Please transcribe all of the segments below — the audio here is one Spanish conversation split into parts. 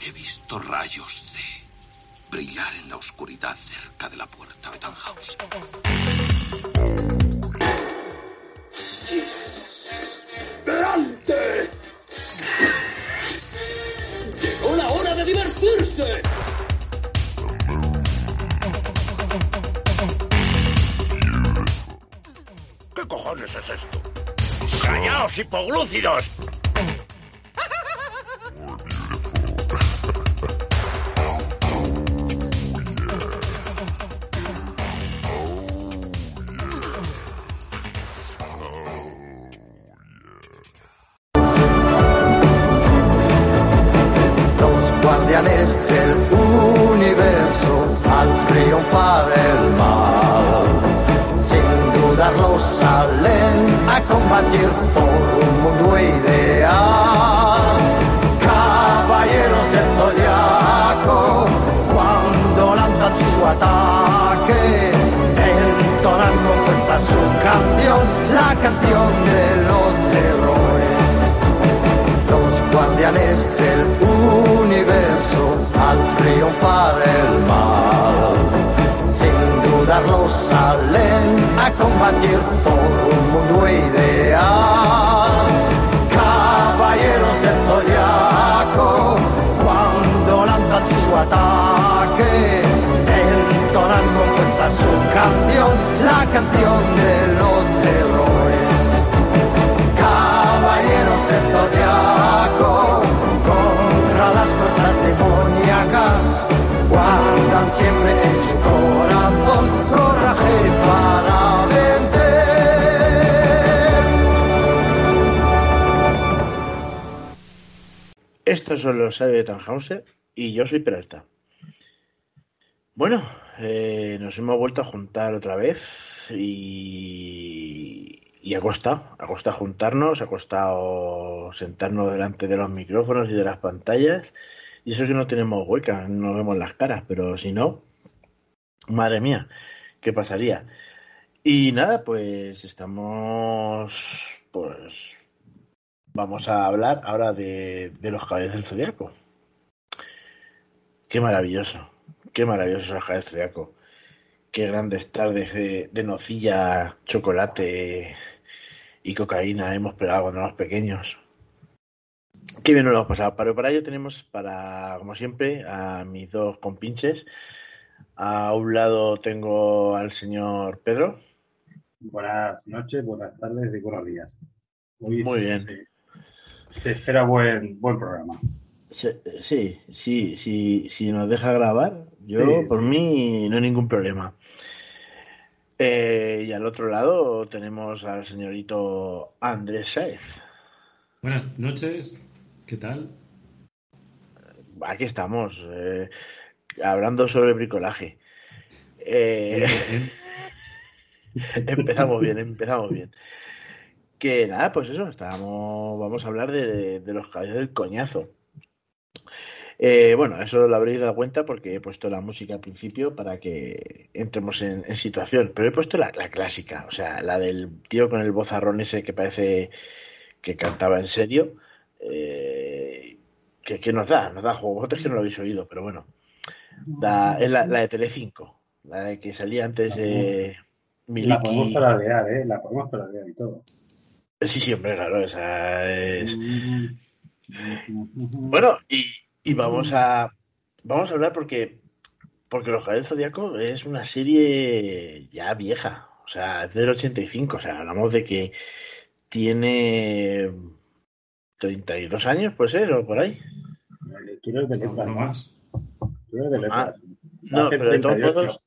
He visto rayos de brillar en la oscuridad cerca de la puerta de Tannhaus. ¡Delante! ¡Llegó la hora de divertirse! ¿Qué cojones es esto? ¡Callaos, hipoglúcidos! Salen a combatir por un mundo ideal. Caballeros del zodiaco, cuando lanzan su ataque, entonan con fuerza su canción, la canción de los héroes Estos son los sabios de Tannhauser y yo soy Peralta. Bueno, eh, nos hemos vuelto a juntar otra vez y, y ha costado, ha costado juntarnos, ha costado sentarnos delante de los micrófonos y de las pantallas. Y eso es que no tenemos huecas, no vemos las caras, pero si no, madre mía, ¿qué pasaría? Y nada, pues estamos, pues vamos a hablar ahora de, de los caballeros del zodiaco. Qué maravilloso, qué maravilloso los caballeros del zodiaco. Qué grandes tardes de, de nocilla, chocolate y cocaína hemos pegado cuando éramos pequeños. Qué bien nos lo hemos pasado. Pero para ello tenemos, para, como siempre, a mis dos compinches. A un lado tengo al señor Pedro. Buenas noches, buenas tardes y buenos días. Hoy Muy bien. Se, se espera buen, buen programa. Se- Sí, sí, sí, si nos deja grabar, yo Sí. por mí no hay ningún problema. Eh, y al otro lado tenemos al señorito Andrés Saez. Buenas noches, ¿qué tal? Aquí estamos, eh, hablando sobre bricolaje. Eh, Bien, empezamos bien, empezamos bien. Que nada, pues eso, estábamos, vamos a hablar de, de los caballos del coñazo. Eh, bueno, eso lo habréis dado cuenta porque he puesto la música al principio para que entremos en, en situación. Pero he puesto la, la clásica, o sea, la del tío con el vozarrón ese que parece que cantaba en serio. eh, que, que nos da, nos da juego. Vosotros que no lo habéis oído, pero bueno. Da- es la, la de Telecinco, la de que salía antes de La podemos paradear, ¿eh? La podemos paradear y todo. Sí, sí, hombre, claro, esa es. Bueno, y, y vamos a vamos a hablar porque porque Los Caballeros del Zodíaco es una serie ya vieja, o sea, es del 85, o sea, hablamos de que tiene 32 años, puede ser, o por ahí. Tú eres de no, letras, no ¿no? más. Tú eres de letras. Ah, No, pero de todos 38. modos,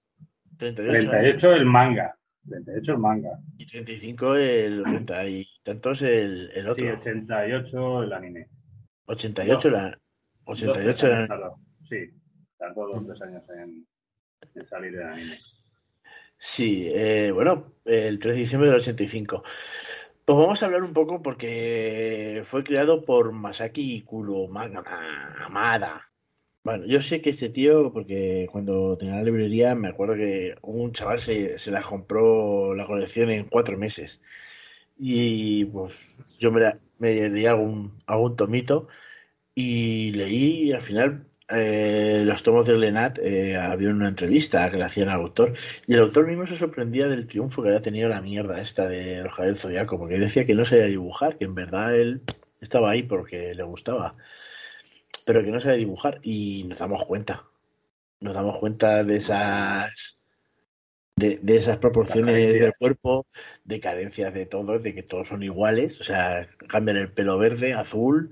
38, años 38 el manga. 38 el manga. Y 35 el 80 y tantos el, el Sí, otro. 88 el anime. 88 la 88 Dos, tres años, Sí, tardó dos tres años en, en salir del anime. Sí, eh, bueno, el 3 de diciembre del 85. Pues vamos a hablar un poco porque fue creado por Masaki Kurumada. Bueno, yo sé que este tío, porque cuando tenía la librería, me acuerdo que un chaval se, se la compró la colección en cuatro meses. Y pues yo me, la- leí algún, algún tomito y leí y al final eh, los tomos de Glenat eh, había una entrevista que le hacían al autor y el autor mismo se sorprendía del triunfo que había tenido la mierda esta de los Zodiaco, porque decía que no sabía dibujar, que en verdad él estaba ahí porque le gustaba, pero que no sabía dibujar y nos damos cuenta. Nos damos cuenta de esas de, de esas proporciones del cuerpo, de carencias de todos, de que todos son iguales, o sea, cambian el pelo verde, azul,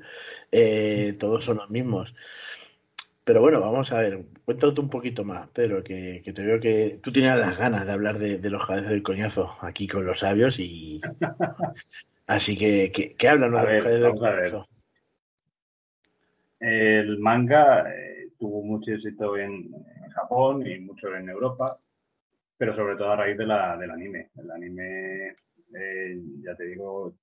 eh, todos son los mismos. Pero bueno, vamos a ver, cuéntate un poquito más, Pedro, que, que te veo que tú tienes las ganas de hablar de, de los cabezas del coñazo aquí con los sabios y así que, que, que háblanos A de los cabezas del coñazo. El manga eh, tuvo mucho éxito en, en Japón y mucho en Europa, pero sobre todo a raíz de la, del anime. El anime, eh, ya te digo,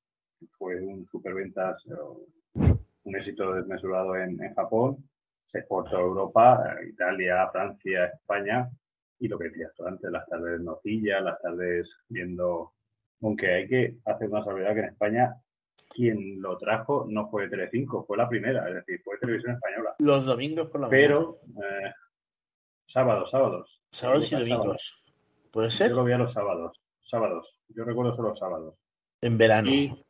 fue un superventas, eh, un éxito desmesurado en, en Japón, se exportó a Europa, Italia, Francia, España, y lo que decías tú antes, las tardes nocilla, las tardes viendo, aunque hay que hacer una salvedad que en España quien lo trajo no fue Telecinco, fue la primera, es decir, fue Televisión Española. Los domingos por la mañana. Pero eh, sábados, sábados. Sábados y Sábados. domingos. ¿Puede ser? Yo lo veía los sábados, sábados. Yo recuerdo solo los sábados. En verano. Y,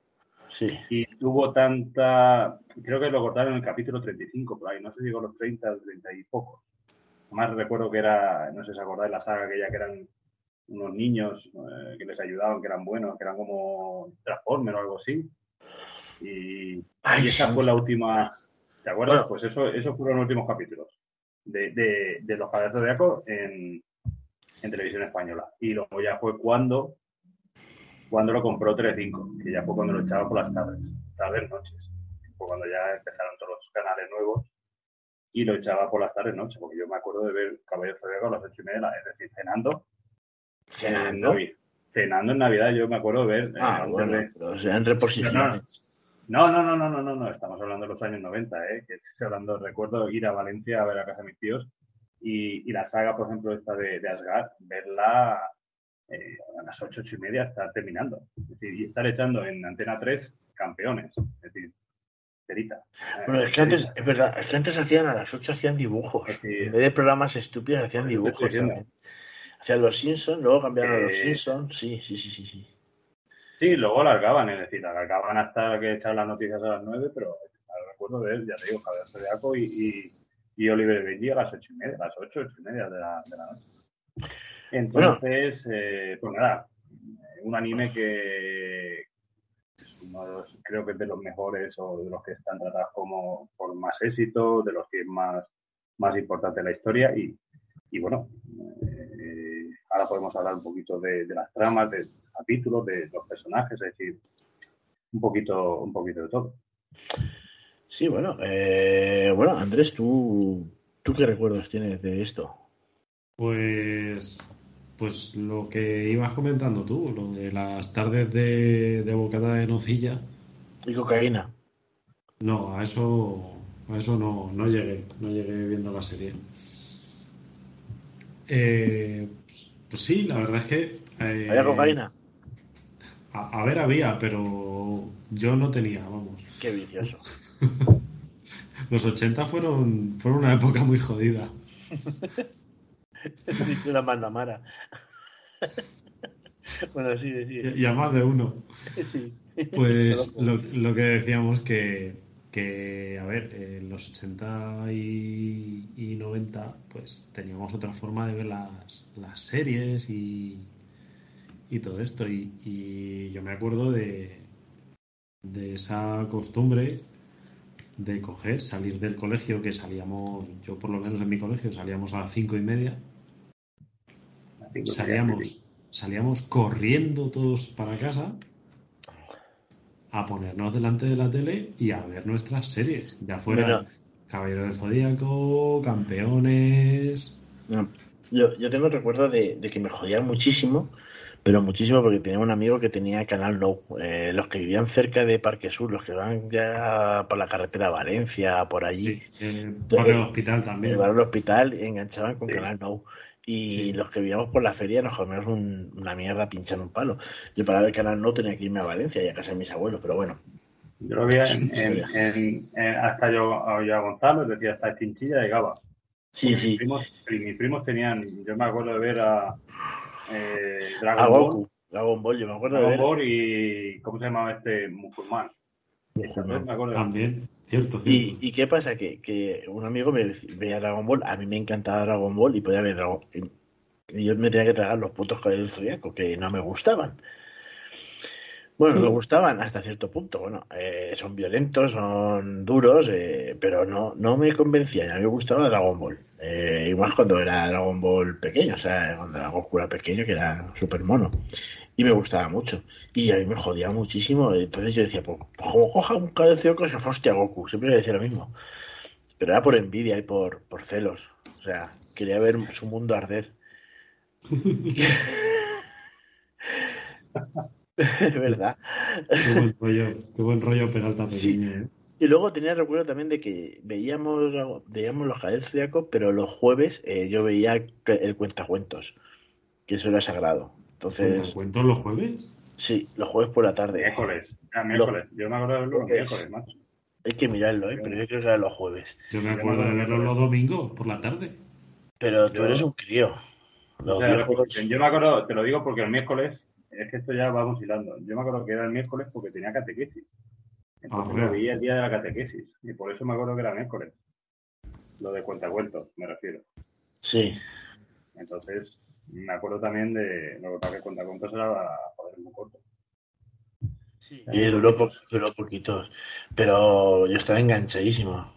Sí. y tuvo tanta, creo que lo cortaron en el capítulo 35 por ahí, no sé si llegó a los 30 30 y pocos. Más recuerdo que era, no sé si os acordáis la saga aquella que eran unos niños eh, que les ayudaban, que eran buenos, que eran como Transformers o algo así. Y, Ay, y esa sí. fue la última, ¿te acuerdas? Bueno. Pues eso, esos fueron los últimos capítulos de, de, de los Padres de Aco en, en televisión española. Y luego ya fue cuando, cuando lo compró Telecinco, que ya fue cuando lo echaba por las tardes, tardes, noches. Fue cuando ya empezaron todos los canales nuevos y lo echaba por las tardes, noches, porque yo me acuerdo de ver Caballero Zodíaco a las ocho y media, es decir, cenando. ¿Cenando? En Navi- cenando en Navidad, yo me acuerdo de ver. eh, Ah, bueno, de- pero reposiciones. No, no, no, no, no, no, no, estamos hablando de los años 90, ¿eh? Que estoy hablando, recuerdo ir a Valencia a ver a casa de mis tíos y, y la saga, por ejemplo, esta de, de Asgard, verla eh, a las ocho, ocho y media, estar terminando. Es decir, y estar echando en Antena 3 campeones. Es decir, cerita. Bueno, es que antes, es verdad, es que antes hacían a las 8 hacían dibujos. Sí. En vez de programas estúpidos hacían dibujos también. Hacían los Simpsons, luego cambiaron a los Eh, Simpsons. Sí, sí, sí, sí, sí. Sí, luego alargaban, es decir, alargaban hasta que echaban las noticias a las 9, pero ahora recuerdo de él, ya te digo, Javier Zodiaco y, y, y Oliver Benji a las ocho y media, a las ocho, ocho y media de la, de la noche. Entonces, eh, pues nada, un anime que es uno de los, creo que es de los mejores o de los que están tratados como por más éxito, de los que es más, más importante en la historia y, y bueno, eh, ahora podemos hablar un poquito de, de las tramas, de capítulos, de los personajes, es decir, un poquito, un poquito de todo. Sí, bueno, eh, bueno, Andrés, ¿tú, ¿tú qué recuerdos tienes de esto? Pues, pues lo que ibas comentando tú, lo de las tardes de, de bocata de nocilla. Y cocaína. No, a eso, a eso no, no llegué, no llegué viendo la serie. Eh, pues, pues sí, la verdad es que. eh, ¿Había cocaína? A, a ver, había, pero yo no tenía, vamos. Qué vicioso. Los 80 fueron, fueron una época muy jodida. Dice la mandamara. bueno, sí, sí. Y, y a más de uno. sí. Pues lo, lo que decíamos que, que, a ver, en los 80 y, y 90, pues teníamos otra forma de ver las, las series y, y todo esto. Y, y yo me acuerdo de, de esa costumbre de coger, salir del colegio, que salíamos, yo por lo menos en mi colegio, salíamos a las cinco y media, salíamos, salíamos corriendo todos para casa a ponernos delante de la tele y a ver nuestras series, ya fuera Caballero del Zodíaco, campeones. Yo, yo tengo el recuerdo de, de que me jodían muchísimo, pero muchísimo porque tenía un amigo que tenía Canal No. Eh, los que vivían cerca de Parque Sur, los que van ya por la carretera a Valencia, por allí, Sí, eh, Barrio del Hospital también. llevaron al hospital y enganchaban con Sí. Canal No. Y Sí. los que vivíamos por la feria nos comíamos un- una mierda pinchando un palo. Yo para ver Canal No tenía que irme a Valencia y a casa de mis abuelos, pero bueno. Yo lo veía en, en- en- en- hasta yo, yo a Gonzalo, decir, hasta Chinchilla llegaba. Sí, Mis sí, primos, y mis primos tenían, yo me acuerdo de ver a eh, Dragon a Ball, Goku, Dragon Ball, yo me acuerdo de Dragon. Ball y ¿cómo se llamaba este? Musulmán. Me También, cierto, cierto. ¿Y, y qué pasa? Que, que un amigo me veía Dragon Ball, a mí me encantaba Dragon Ball y podía ver Dragon y- y yo me tenía que tragar los putos caballeros del Zodíaco, que no me gustaban. Bueno, me gustaban hasta cierto punto. Bueno, eh, son violentos, son duros, eh, pero no, no me convencían. A mí me gustaba Dragon Ball. Eh, y más cuando era Dragon Ball pequeño, o sea, cuando era Goku era pequeño, que era súper mono. Y me gustaba mucho. Y a mí me jodía muchísimo. Entonces yo decía, pues, pues como coja un del Zodíaco, se hostia Goku. Siempre le decía lo mismo. Pero era por envidia y por, por celos. O sea, quería ver su mundo arder. Es verdad. Qué buen rollo, qué buen rollo Peralta Sí. ¿eh? Y luego tenía el recuerdo también de que veíamos, veíamos los del Zodíaco, pero los jueves eh, yo veía el cuentacuentos, que eso era sagrado. Entonces, ¿Cuentos los jueves? sí, los jueves por la tarde. Miércoles, era miércoles. Yo me acuerdo de verlo los Es- miércoles, macho. Hay que mirarlo, ¿eh? pero yo creo que era los jueves. Yo me acuerdo de verlo los domingos por la tarde. Pero tú Yo- eres un crío. Los O sea, viejos- yo me acuerdo, te lo digo porque el miércoles, es que esto ya vamos hilando. Yo me acuerdo que era el miércoles porque tenía catequesis. Entonces Ah, lo veía el día de la catequesis. Y por eso me acuerdo que era miércoles. Lo de cuentacuentos, me refiero. Sí, Entonces, me acuerdo también de lo que pasa que cuentacuentos era joder, muy corto. y duró, po- duró poquito. Pero yo estaba enganchadísimo.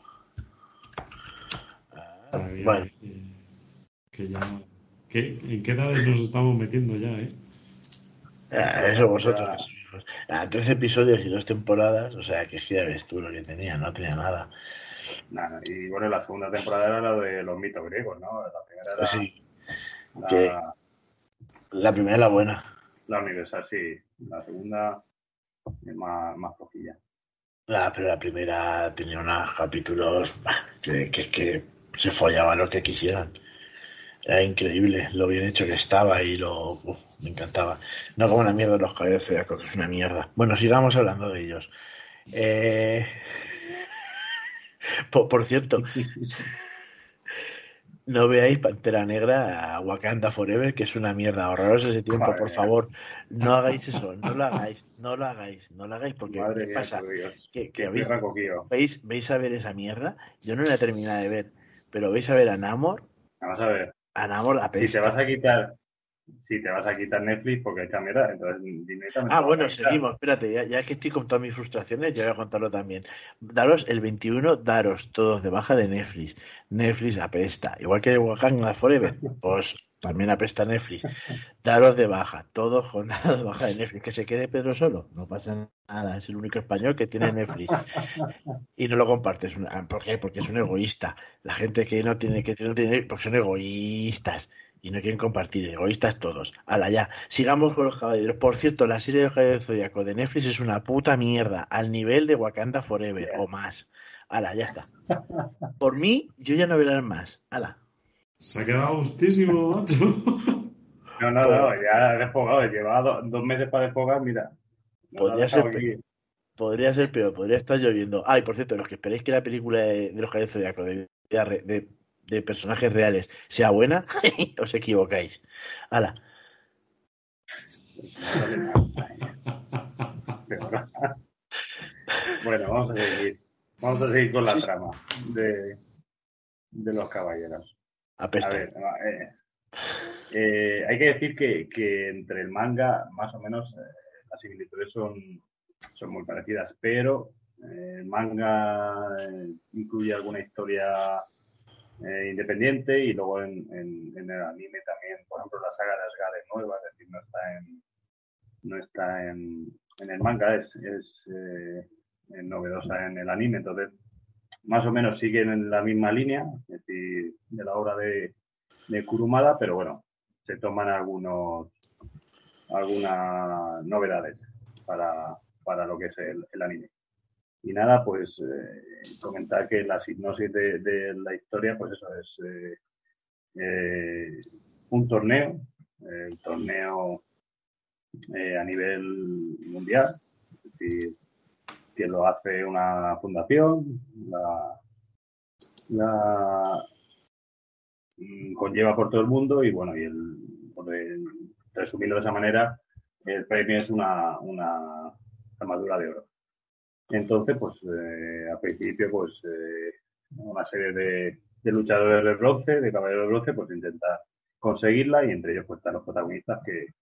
Ah, Bueno, eh, que ya... ¿qué- ¿En qué edades nos estamos metiendo ya, eh? Ah, eso vosotros. Ah, 13 episodios y dos temporadas, o sea, que ya ves tú lo que tenía, no tenía nada. Nada, y bueno, la segunda temporada era la de los mitos griegos, ¿no? La primera era Sí, la, que- la primera es la buena. la universal, sí. La segunda es más, más flojilla. La, pero la primera tenía unos capítulos que, que, que se follaba lo que quisieran. Era increíble lo bien hecho que estaba y lo uf, me encantaba. No como la mierda de los caballeros del Zodiaco, que es una mierda. Bueno, sigamos hablando de ellos. Eh, Por, por cierto, no veáis Pantera Negra a Wakanda Forever, que es una mierda. Ahorraros ese tiempo, Madre por favor. No hagáis eso, no lo hagáis, no lo hagáis, no lo hagáis, porque Madre ¿qué pasa? Que, que habéis. ¿veis, ¿Veis a ver esa mierda? Yo no la he terminado de ver, pero vais a ver a Namor, Vamos a ver. A Namor Si te vas a quitar, si te vas a quitar Netflix porque echa mierda, entonces. Ah, bueno, seguimos. Espérate, ya, ya que estoy con todas mis frustraciones, yo voy a contarlo también. Daros el 21, daros todos de baja de Netflix. Netflix apesta. Igual que Wakanda Forever, pues también apesta Netflix. Daros de baja, todos dado de baja de Netflix. Que se quede Pedro solo, no pasa nada. Es el único español que tiene Netflix. Y no lo compartes. Una- ¿Por qué? Porque es un egoísta. La gente que no tiene, que no tiene, porque son egoístas. Y no quieren compartir, egoístas todos. Hala, ya. Sigamos con los caballeros. Por cierto, la serie de caballeros Zodíaco de Netflix es una puta mierda. Al nivel de Wakanda Forever o más. Hala, ya está. Por mí, yo ya no veré más. Hala. Se ha quedado justísimo, macho. No, no, no, ya despogado. Llevaba do- dos meses para despogar, mira. Podría ha ser aquí. Podría ser peor, podría estar lloviendo. Ah, y por cierto, los que esperéis que la película de, de los caballeros del Zodíaco de, de- de personajes reales sea buena, os equivocáis. Hala. Bueno, vamos a seguir. Vamos a seguir con la Sí. trama de, de los caballeros. A ver, eh, eh, hay que decir que, que entre el manga, más o menos, eh, las similitudes son, son muy parecidas, pero el manga incluye alguna historia independiente y luego en, en- el anime también, por ejemplo, la saga de Asgard es nueva, es decir, no está en, no está en, en el manga, es, es novedosa en el anime, entonces más o menos siguen en la misma línea, es decir, de la obra de, de Kurumada, pero bueno, se toman algunos algunas novedades para, para lo que es el, anime. Y nada, pues eh, comentar que la hipnosis de, la historia, pues eso es eh, eh, un torneo, el torneo a nivel mundial, es decir, que lo hace una fundación, la, la mm, conlleva por todo el mundo y bueno, y el, resumiendo de esa manera, el premio es una, una armadura de oro. Entonces, pues eh, al principio, pues eh, una serie de, de, luchadores de bronce, de caballeros de bronce, pues intenta conseguirla y entre ellos pues están los protagonistas que,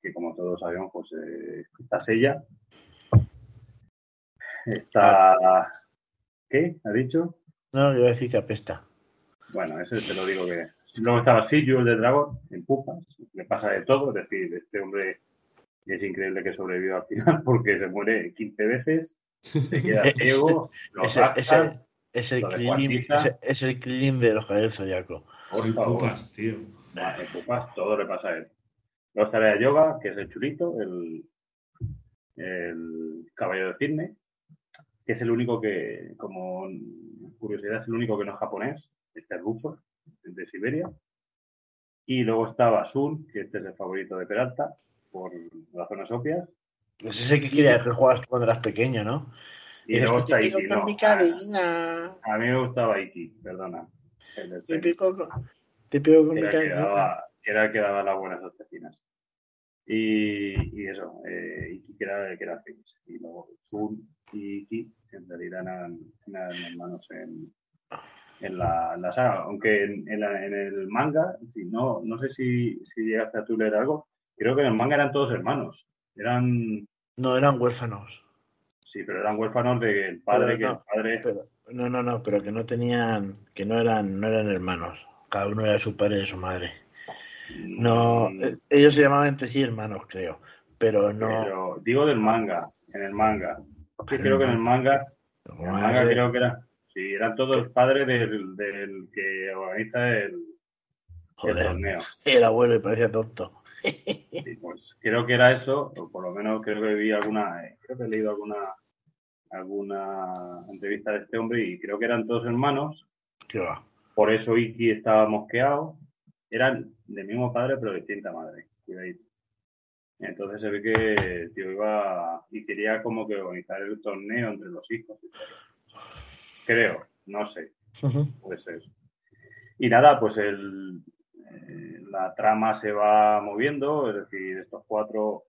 que como todos sabemos, pues eh, está Sella, está... ¿Qué? ¿Ha dicho? No, yo voy a decir que apesta. Bueno, eso te lo digo que... Luego estaba Siyu, el de dragón, en pupas, le pasa de todo, es decir, este hombre es increíble que sobreviva al final porque se muere 15 veces, se queda ciego, lo es, raptan, es, es, el es, es el cleaning de los caballeros zodiaco. por favor. pupas, tío. En pupas todo le pasa a él. Luego está de yoga, que es el chulito, el, el caballero de cisne, que es el único que, como curiosidad, es el único que no es japonés, este es ruso, de Siberia. Y luego está Basun, que este es el favorito de Peralta, por razones obvias. Ese es el que quería que juegas tú cuando eras pequeño, ¿no? Y Dices, luego está Iki, no. cadena. A mí me gustaba Iki, perdona. El. Típico, con- típico con mi era, que cadena. daba, era el que daba las buenas asesinas. Y, y eso, eh, Iki que era, que era feliz. Y luego Sun y Iki en realidad eran, eran hermanos en, en, la, en la saga. Aunque en, en, la- en el manga, si no, no sé si, si llegaste a tú leer algo, creo que en el manga eran todos hermanos. Eran, No, eran huérfanos. sí, pero eran huérfanos del padre, Pero que no, el padre... Pero, no, no, no, pero que no tenían, que no eran, no eran hermanos. Cada uno era su padre y su madre. No, mm, eh, ellos se llamaban entre sí hermanos, creo. Pero no. Pero digo del manga, en el manga. Pero creo que en el manga ¿Cómo En el manga creo que era. Sí, eran todos padres del, del que organiza el, torneo. el abuelo y parecía tonto. Sí, pues creo que era eso, o por lo menos creo que vi alguna, eh, creo que he leído alguna alguna entrevista de este hombre y creo que eran todos hermanos, ¿Qué va? por eso Iki estaba mosqueado, eran del mismo padre pero de distinta madre, cuidadito. Entonces se ve que el tío iba y quería como que organizar el torneo entre los hijos. Creo, no sé. puede ser. Y nada, pues el, eh, la trama se va moviendo, es decir, estos cuatro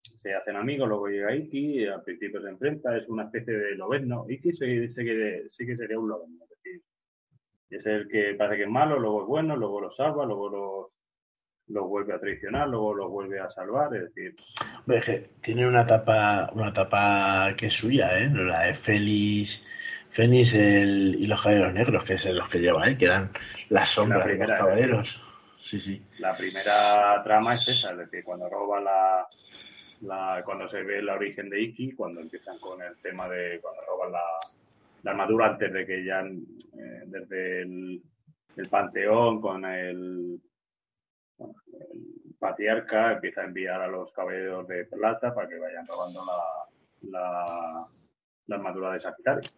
se hacen amigos, luego llega Iki, y al principio se enfrenta, es una especie de lobezno. Iki sí, sí que, sí que sería un lobezno, es decir, es el que parece que es malo, luego es bueno, luego los salva, luego los, los vuelve a traicionar, luego los vuelve a salvar, es decir, Hombre, es que tiene una etapa, una etapa que es suya, ¿eh? La de Félix, Fénix el- y los caballeros negros, que es los que lleva él, que eran las sombras de primera, los caballeros. Sí, sí. La primera trama es esa, es decir, cuando roba la, la cuando se ve el origen de Iki, cuando empiezan con el tema de cuando roban la, la armadura antes de que ya eh, desde el, el panteón con el, bueno, el patriarca empieza a enviar a los caballeros de plata para que vayan robando la, la, la armadura de Sagitario.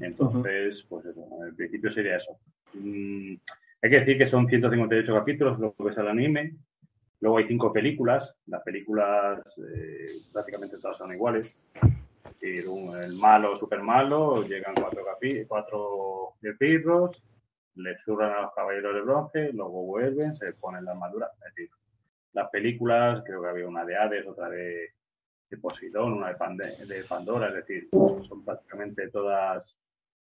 Entonces, pues eso, en principio sería eso. Mm, hay que decir que son 158 capítulos lo que es el anime. Luego hay cinco películas. Las películas eh, prácticamente todas son iguales. Un- el malo, super malo, llegan cuatro, capi cuatro le zurran a los caballeros de bronce, luego vuelven, se ponen la armadura. Es decir, las películas, creo que había una de Hades, otra de, de Poseidón, una de, Pande- de Pandora, es decir, son prácticamente todas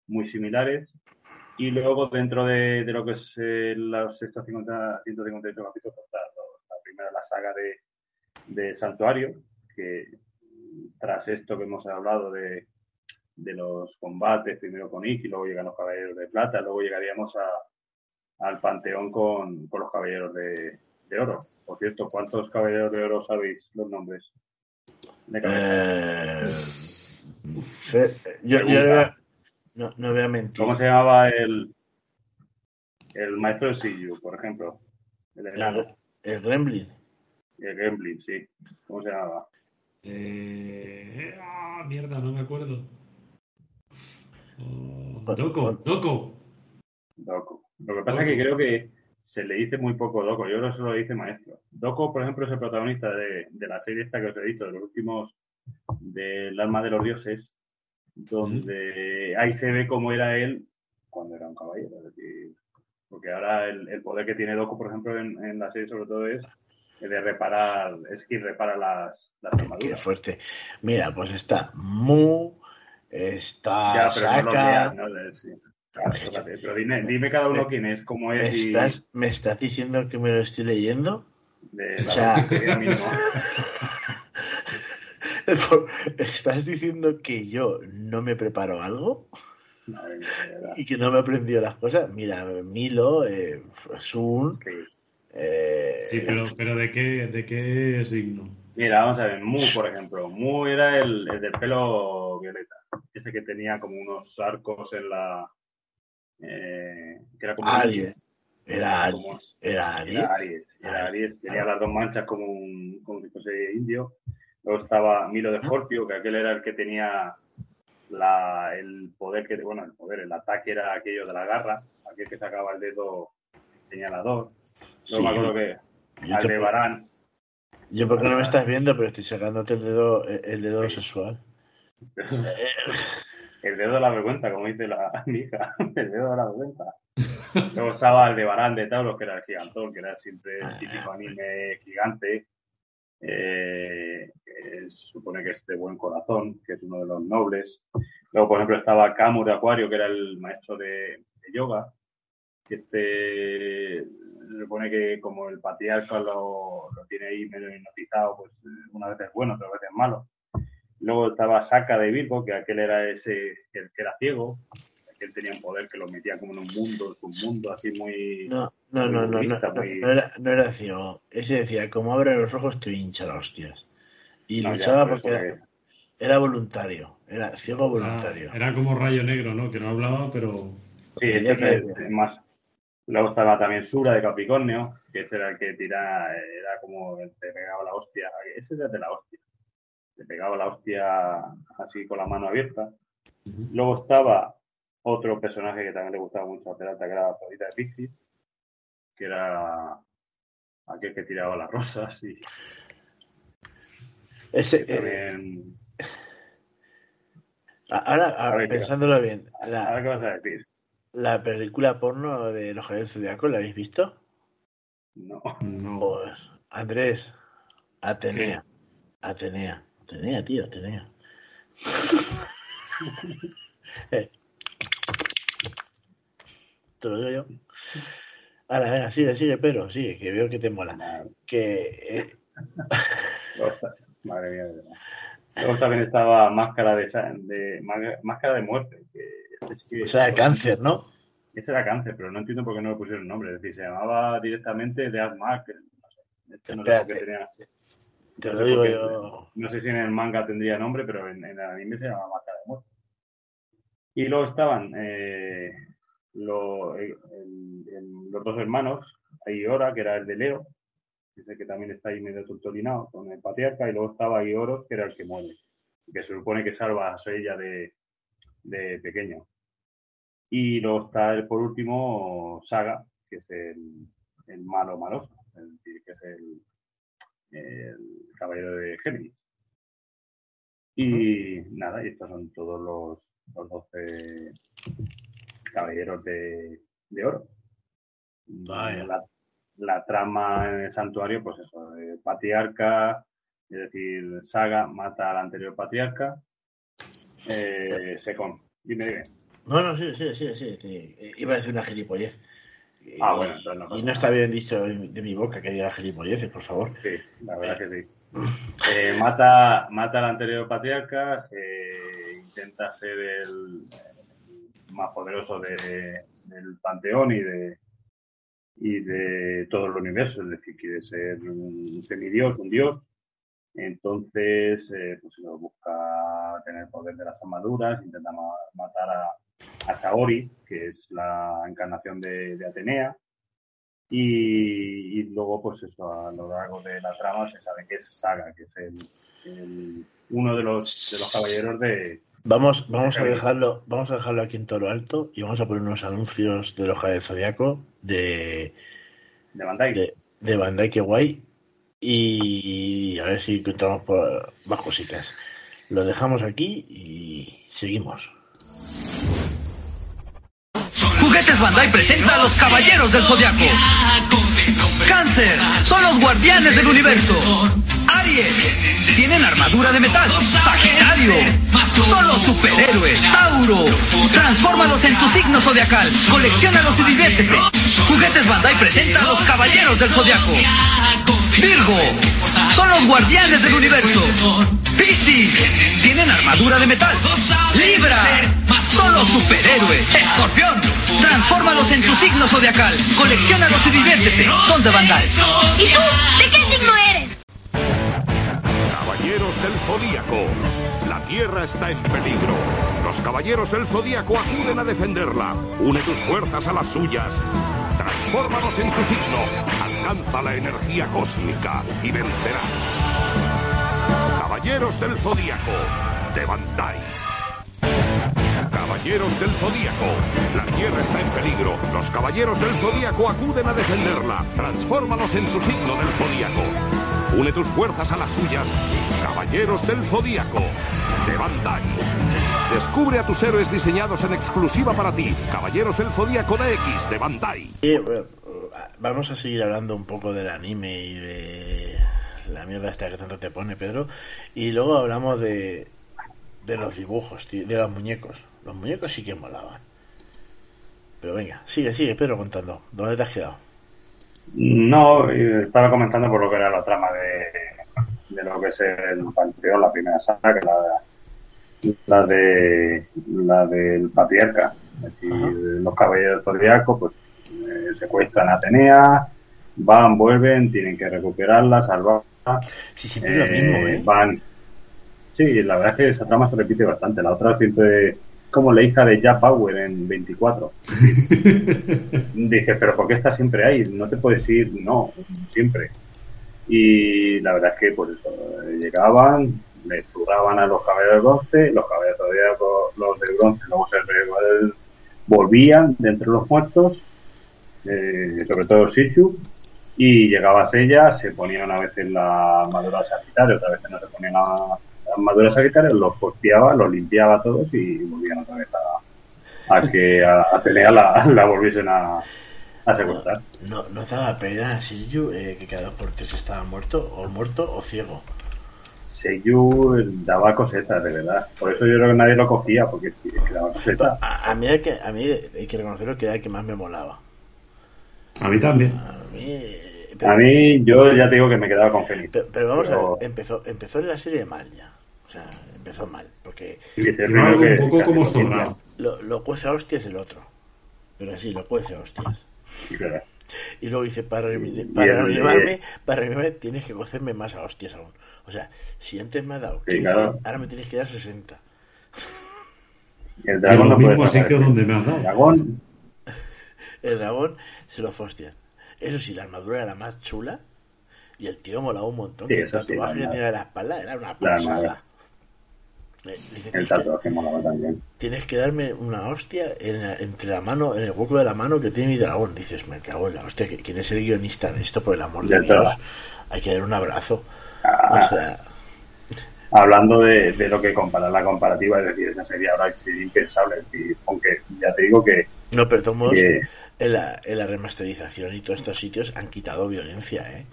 muy similares. Y luego dentro de, de lo que es eh, los 150, 158 capítulos, pues, está lo- la primera, la saga de, de Santuario, que tras esto que hemos hablado de, de los combates, primero con Iki, luego llegan los Caballeros de Plata, luego llegaríamos a, al Panteón con, con los Caballeros de, de Oro. Por cierto, ¿cuántos Caballeros de Oro sabéis los nombres? De? Eh, yo, yo No, no voy a mentir. ¿Cómo se llamaba el, el maestro de Siyu, por ejemplo? El enano. El, el Gremlin. El Gremlin, sí. ¿Cómo se llamaba? Eh, ah, mierda, no me acuerdo. Oh, Doco, Doco. Doco. Lo que pasa es que creo que se le dice muy poco Doco. Yo creo que se lo dice maestro. Doco, por ejemplo, es el protagonista de, de la serie esta que os he dicho, de los últimos del alma de los dioses, donde ahí se ve cómo era él cuando era un caballero. Es decir, porque ahora el, el poder que tiene Doco, por ejemplo, en, en la serie sobre todo es el de reparar, es que repara las, las Qué armaduras. fuerte. Mira, pues está Mu, está Ya, pero no lo Saka. leas, ¿no? De- sí. Claro, tócate. Pero dime, dime cada uno quién es, cómo ¿Me es y estás, ¿Me estás diciendo que me lo estoy leyendo? de O la sea- tontería mismo. ¿Estás diciendo que yo no me preparo algo Madre mía, y que no me he aprendido las cosas? Mira, Milo, eh, Sun, Sí. eh, Sí, pero, pero ¿de qué, de qué signo? Mira, vamos a ver, Mu, por ejemplo. Mu era el, el del pelo violeta. Ese que tenía como unos arcos en la. eh, que era como. Aries. Era como- Aries. Era Aries. Era Aries. Era Aries. Tenía las dos manchas como, un, como si fuese indio. Luego estaba Milo de Scorpio, que aquel era el que tenía la, el poder que, bueno, el poder, el ataque era aquello de la garra, aquel que sacaba el dedo señalador. Luego Sí. me acuerdo que Aldebarán, yo porque no me estás viendo, pero estoy sacándote el dedo, el dedo sexual. El dedo de la vergüenza, como dice la mi hija, el dedo de la vergüenza. Luego estaba Aldebarán de Tauros, que era el gigantón, que era siempre el típico anime gigante. eh, que supone que es de buen corazón, que es uno de los nobles. Luego, por ejemplo, estaba Camus de Acuario, que era el maestro de, de yoga. Que este se supone que como el patriarca lo, lo tiene ahí medio hipnotizado, pues una vez es bueno, otra vez es malo. Luego estaba Saka de Virgo, que aquel era ese, el que era ciego, aquel tenía un poder que lo metía como en un mundo, en su mundo, así muy... No, no, no, no, no, no, muy- no era, no era ciego. Ese decía, como abre los ojos te hincha las hostias. Y No, ya, luchaba por porque que- era, era voluntario. Era ciego Era, voluntario. era como rayo negro, ¿no? Que no hablaba, pero. Sí, Porque este ya es que- es más. Luego estaba también Sura de Capricornio, que ese era el que tira, era como el que pegaba la hostia. Ese era de la hostia. Le pegaba la hostia así con la mano abierta. Luego estaba otro personaje que también le gustaba mucho a Peralta, que era la Florita de Pixis, que era aquel que tiraba las rosas y Ese, eh, ahora, ahora, pensándolo bien, Ahora, la, ¿qué vas a decir? la película porno de los Javier Zodiaco, ¿la habéis visto? No. No. Pues, Andrés, Atenea. Atenea. Atenea, tío, Atenea. Eh. Te lo digo yo. Ahora, venga, sigue, sigue, pero sigue, que veo que te mola. Que eh, Madre mía, de verdad. Luego también estaba Máscara de, Máscara de Muerte. Que este sí que- o sea, cáncer, ¿no? Ese era cáncer, pero no entiendo por qué no le pusieron nombre. Es decir, se llamaba directamente de Asma. Que, no sé, este no sé por qué Espérate. tenía- Te no lo sé digo yo. No sé si en el manga tendría nombre, pero en, en el anime se llama Máscara de Muerte. Y luego estaban eh, lo- el- el- el- los dos hermanos, Aiora, que era el de Leo, dice que también está ahí medio tortolinado con el patriarca, y luego estaba Ioros, que era el que muere, que se supone que salva a ella de, de pequeño. Y luego está, el, por último, Saga, que es el, el malo maloso, es decir, que es el, el caballero de Géminis. Y nada, y estos son todos los, los 12 caballeros de, de oro. Vaya. La, la trama en el santuario, pues eso, el patriarca, es decir, Saga mata al anterior patriarca. Eh, se con. Dime, dime. No, no, sí, sí, sí, sí. sí. Iba a decir una gilipollez. Ah, bueno, entonces no y no está bien dicho de mi boca que diga gilipolleces, por favor. Sí, la verdad que sí. Eh, mata, mata al anterior patriarca, se intenta ser el, más poderoso de- del panteón y de y de todo el universo, es decir, quiere ser un semidios, un dios. Entonces, eh, pues eso, busca tener poder de las armaduras, intenta ma- matar a, a Saori, que es la encarnación de, de Atenea. Y, y luego, pues eso, a lo largo de la trama se sabe que es Saga, que es el, el- uno de los, de los caballeros de, Vamos, vamos a dejarlo, vamos a dejarlo aquí en todo lo alto y vamos a poner unos anuncios de los del Zodiaco de, de Bandai. de, de Bandai que guay y a ver si encontramos por más cositas. Lo dejamos aquí y seguimos. Juguetes Bandai presenta a los Caballeros del Zodiaco. Cáncer, son los guardianes del universo. Aries, tienen armadura de metal. Sagitario, son los superhéroes. Tauro, transfórmalos en tu signo zodiacal. Colecciónalos y diviértete. Juguetes Bandai presenta a los Caballeros del Zodiaco. Virgo, son los guardianes del universo. Piscis, tienen armadura de metal. Libra, son los superhéroes. Escorpión, transfórmalos en tu signo zodiacal. Colecciónalos y diviértete. Son de Bandai. ¿Y tú? ¿De qué signo eres? Caballeros del Zodíaco. La Tierra está en peligro. Los caballeros del Zodíaco acuden a defenderla. Une tus fuerzas a las suyas. Transfórmalos en su signo. Alcanza la energía cósmica y vencerás. Caballeros del Zodíaco. De Bandai. Caballeros del Zodíaco. La Tierra está en peligro. Los caballeros del Zodíaco acuden a defenderla. Transfórmalos en su signo del Zodíaco. Une tus fuerzas a las suyas. Caballeros del Zodíaco. De Bandai. Descubre a tus héroes diseñados en exclusiva para ti. Caballeros del Zodíaco DX de Bandai. Bueno, vamos a seguir hablando un poco del anime y de la mierda esta que tanto te pone, Pedro. Y luego hablamos de, de los dibujos, de los muñecos. Los muñecos sí que molaban. Pero venga, sigue, sigue, Pedro, contando. ¿Dónde te has quedado? No, eh, estaba comentando por lo que era la trama de, de lo que es el Panteón, la primera saga, que la, la de la del patriarca. Es decir, los caballeros zodiacos pues eh, secuestran a Atenea, van, vuelven, tienen que recuperarla, salvarla. Sí, siempre lo mismo, ¿eh? Van. Sí, la verdad es que esa trama se repite bastante. La otra siempre como la hija de Jack Power en 24. Dice, pero ¿por qué está siempre ahí? No te puedes ir, no, siempre. Y la verdad es que, pues eso, llegaban, le zurraban a los caballeros de bronce, los caballeros los de bronce, luego se volvían de entre los muertos, eh, sobre todo Sichu, y llegabas ella, se ponía una vez en la armadura de Sagitario, otra vez no se ponía en la, de Sagitario, los posteaba, los limpiaba a todos y volvían otra vez a, a que a, a Atenea la, la volviesen a, a secuestrar. No, no daba pena, Silju, eh, que cada dos por tres estaba muerto, o muerto o ciego. Seiyu daba cosetas, de verdad. Por eso yo creo que nadie lo cogía, porque sí, es que daba cosetas. A, a mí, hay que, a mí hay que reconocerlo que era el que más me molaba. A mí también. A mí, A mí, yo ya te digo que me quedaba con Fénix. Pero, pero vamos Pero- a ver, empezó, empezó en la serie mal ya. Sea, empezó mal. Porque primero un que- poco como sobrado. lo, lo cuece a hostias el otro. Pero sí, lo cuece a hostias. Sí, claro. Y luego dice, para, para para reanimarme tienes que cocerme más a hostias aún. O sea, si antes me ha dado Sí, 15, claro. ahora me tienes que dar 60. El dragón no sitios desaparecer. donde me has El dragón, El dragón se lo fostian. Eso sí, la armadura era más chula y el tío molaba un montón. Sí, que el sí, tatuaje la que tenía en la espalda era una La pasada. Eh, el tienes, que, tatuaje molaba también. tienes que darme una hostia en la- entre la mano, en el hueco de la mano que tiene mi dragón. Dices, me cago en la hostia, ¿qui- ¿quién es el guionista de esto? Por el amor de. Dios, hay que dar un abrazo. Ah. O sea, Hablando de, de lo que comparar la comparativa, es decir, esa sería ahora sería impensable. Es decir, aunque ya te digo que, no, pero todos modos, que en la, en la remasterización y todos estos sitios han quitado violencia, ¿eh?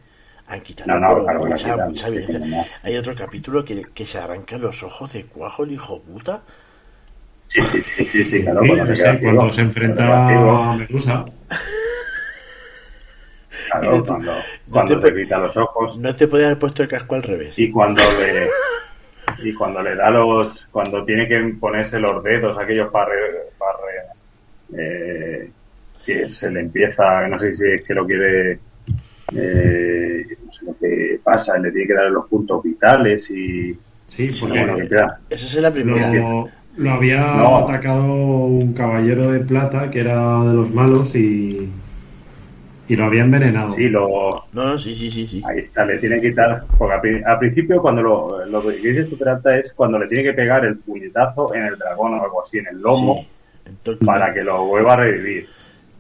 Han quitado No, no, claro mucha, quitan, mucha sí, violencia. Hay otro capítulo que, que se arranca los ojos de cuajo el hijo puta. sí, sí, sí, sí, sí, claro, Sí, cuando se queda cuando se enfrenta cuando se ciego, a Medusa. claro, No te- cuando, no cuando te quita los ojos No te podían haber puesto el casco al revés. y cuando le y cuando le da los cuando tiene que ponerse los dedos aquellos para, re- para re- eh, que se le empieza no sé si es que lo quiere eh, lo que pasa le tiene que dar los puntos vitales y, Sí, Sí, porque Bueno. Esa es la primera. lo, lo había No. atacado un caballero de plata que era de los malos y, y lo había envenenado. Sí, lo, No, no, sí, sí, sí, sí. Ahí está, le tiene que quitar. Porque al, pri- al principio, cuando lo, lo que dice tu trata es cuando le tiene que pegar el puñetazo en el dragón o algo así, en el lomo, Sí, para que lo vuelva a revivir.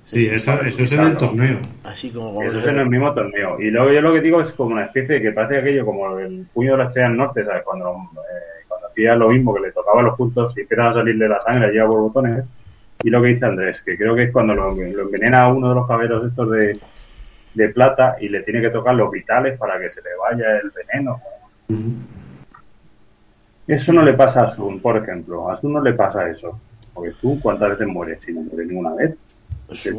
Sí, eso, eso es en el torneo. Así como Eso es en el mismo torneo. Y luego yo lo que digo es como una especie de que parece aquello como el puño de la estrella del norte, ¿sabes? Cuando, eh, cuando hacía lo mismo, que le tocaba los puntos y empiezan a salir de la sangre, lleva por botones. Y lo que dice Andrés, que creo que es cuando lo, lo envenena a uno de los caballeros estos de, de plata y le tiene que tocar los vitales para que se le vaya el veneno. Eso no le pasa a Sun, por ejemplo. A Sun no le pasa eso. Porque Sun, ¿cuántas veces muere? Si no muere ninguna vez. Es el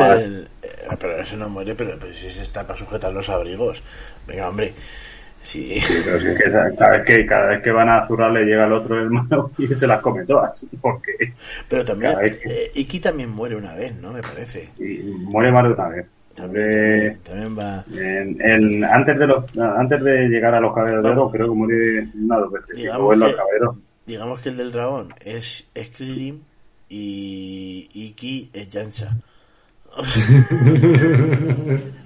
el- eh, pero ese no muere, pero, pero si se está para sujetar los abrigos. Venga, hombre. Sí. Sí, pero si es que cada, vez que cada vez que van a zurrarle llega el otro hermano y se las come todas. Porque Pero también, que- eh, Iki también muere una vez, ¿no? Me parece. y muere más de una vez. También, también va. en- en- antes de los antes de llegar a los caballeros de oro, creo que muere una dos veces. Digamos que- caballeros. Digamos que el del dragón es, Krillin y Iki es Yansha.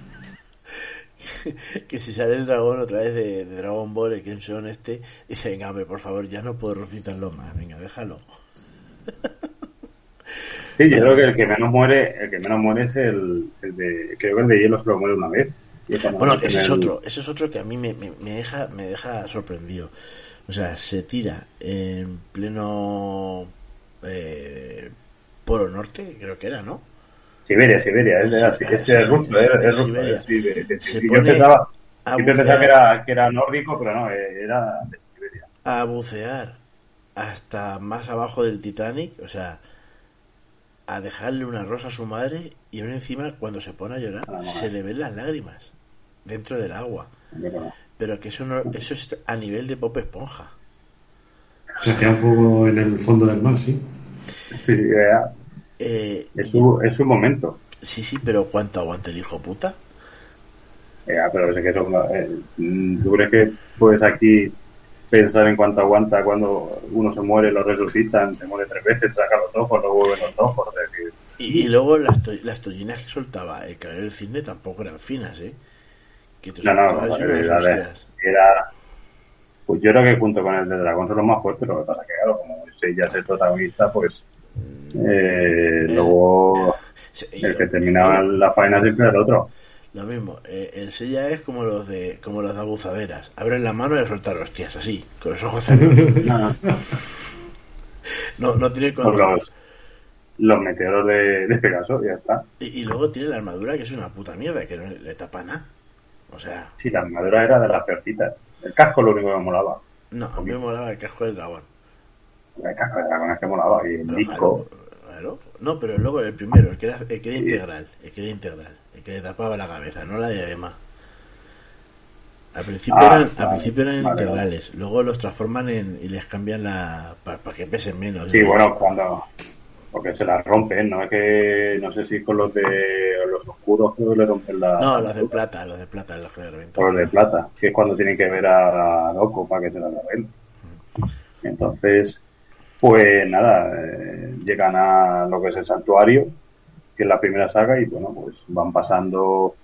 que si sale el dragón otra vez de, de Dragon Ball, el Kenshin este, dice, venga, hombre, por favor, ya no puedo recitarlo más, venga, déjalo. Sí, yo creo que el que menos muere, el que menos muere es el, el de, creo que el de hielo solo muere una vez. Bueno, ese es el- otro, ese es otro que a mí me, me, me deja, me deja sorprendido. O sea, se tira en pleno eh, Polo Norte, creo que era, ¿no? Siberia, Siberia, es, Sí, es, sí, es sí, ruso, sí, es, ruso, es- yo pensaba, siempre pensaba que era, que era nórdico, pero no, eh, era de Siberia. a bucear hasta más abajo del Titanic, o sea, a dejarle una rosa a su madre y aún encima cuando se pone a llorar Ah, se eh. le ven las lágrimas dentro del agua. Pero, Pero que eso no, eso es a nivel de Pop Esponja. Se hacía fuego en el fondo del mar, sí. sí, Eh, es, su, es su momento. sí, sí, pero ¿cuánto aguanta el hijo puta? Eh, pero es que eso, eh, ¿tú crees que puedes aquí pensar en cuánto aguanta cuando uno se muere, lo resucitan, se muere tres veces, saca los ojos, lo vuelven los ojos? Es decir, Y, y luego las, to- las tollinas que soltaba el cabello del cisne tampoco eran finas, ¿eh? Que te no, no, no, era, hostias. era- pues yo creo que junto con el de Dragón son los más fuertes, lo que pasa que claro, como ese ya es el protagonista, pues eh, luego Se- el que terminaba la faena siempre era el otro. Lo mismo, eh, el sella es como los de como los de abuzaderas. Abren la mano y a soltar hostias, así, con los ojos cerrados. No, no. No, tiene Con control. los, los meteoros de, de Pegaso, ya está. Y, y luego tiene la armadura que es una puta mierda, que no le tapa nada. O sea, Sí, la armadura era de las peorcitas. El casco lo único que me molaba. no, a mí me molaba el casco del dragón. El casco de dragón es que molaba. Y el Pero, disco. claro. No, pero luego el primero, el que era, el que era Sí. integral, el que era integral, el que le tapaba la cabeza, no la diadema. Al principio Ah, eran, al principio eran vale, integrales, luego los transforman en, y les cambian la para que pesen menos. Sí, bueno, cuando. Porque se las rompen, ¿no? Es que. No sé si con los de. Los oscuros creo que le rompen la. No, los de plata, los de plata, los que le los de plata, que es cuando tienen que ver a, Loco para que se las arregle. Entonces, pues nada, eh, llegan a lo que es el santuario, que es la primera saga, y bueno, pues van pasando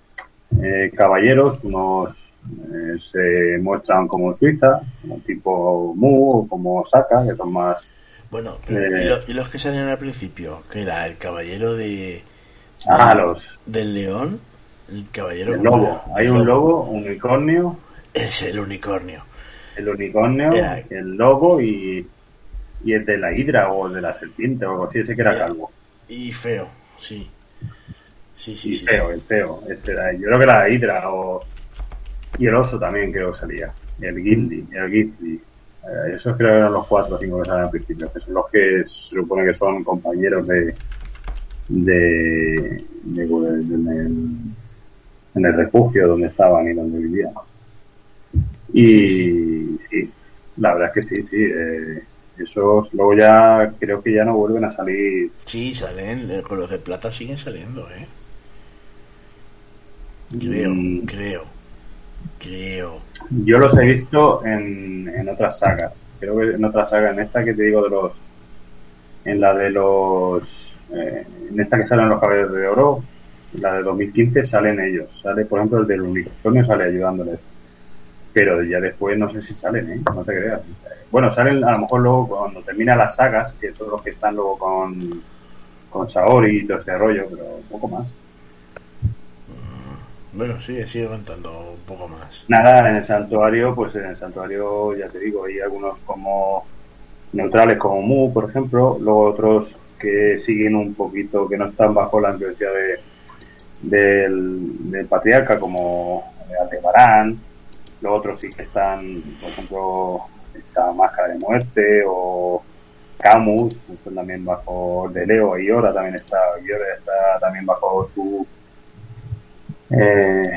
eh, caballeros, unos eh, se muestran como Suiza, como tipo Mu o como Saka, que son más... Bueno, pero Eh. ¿y, lo- y los que salieron al principio? Que era el caballero de Ah, los... del león, el caballero El ¿cómo lobo. era? Hay El un lobo, un unicornio, Es el unicornio. el unicornio, Era- el lobo y, y el de la hidra o el de la serpiente o algo así, ese que era Era- calvo. Y feo, sí. Sí, sí, y sí. feo, sí. el feo. Ese era- yo creo que la hidra o... y el oso también creo que salía. El Gildi, el Gizli. Eh, esos creo que eran los cuatro o cinco que salen al principio, que son los que se supone que son compañeros de... de, de- de- en, el, en el refugio donde estaban y donde vivían. Y sí, la verdad es que sí, sí. eh, esos luego ya creo que ya no vuelven a salir Sí, salen, eh, con los de plata siguen saliendo, ¿eh? Creo, Mm. creo. Creo. Yo los he visto en, en otras sagas. Creo que en otras sagas, en esta que te digo de los. En la de los. eh, en esta que salen los caballeros de oro, la de 2015 salen ellos. Sale, por ejemplo, el del unicornio sale ayudándoles. Pero ya después no sé si salen, ¿eh? No te creas. Bueno, salen a lo mejor luego cuando termina las sagas, que son los que están luego con, con Saori y todo este rollo, pero un poco más. Bueno, sí, sigue contando un poco más. Nada, en el santuario, pues en el santuario, ya te digo, hay algunos como neutrales como Mu, por ejemplo, luego otros que siguen un poquito, que no están bajo la influencia de, del, patriarca, como Aldebarán, luego otros sí que están, por ejemplo, esta Máscara de Muerte o Camus, están también bajo de Leo Iora también está, Iora está también bajo su eh,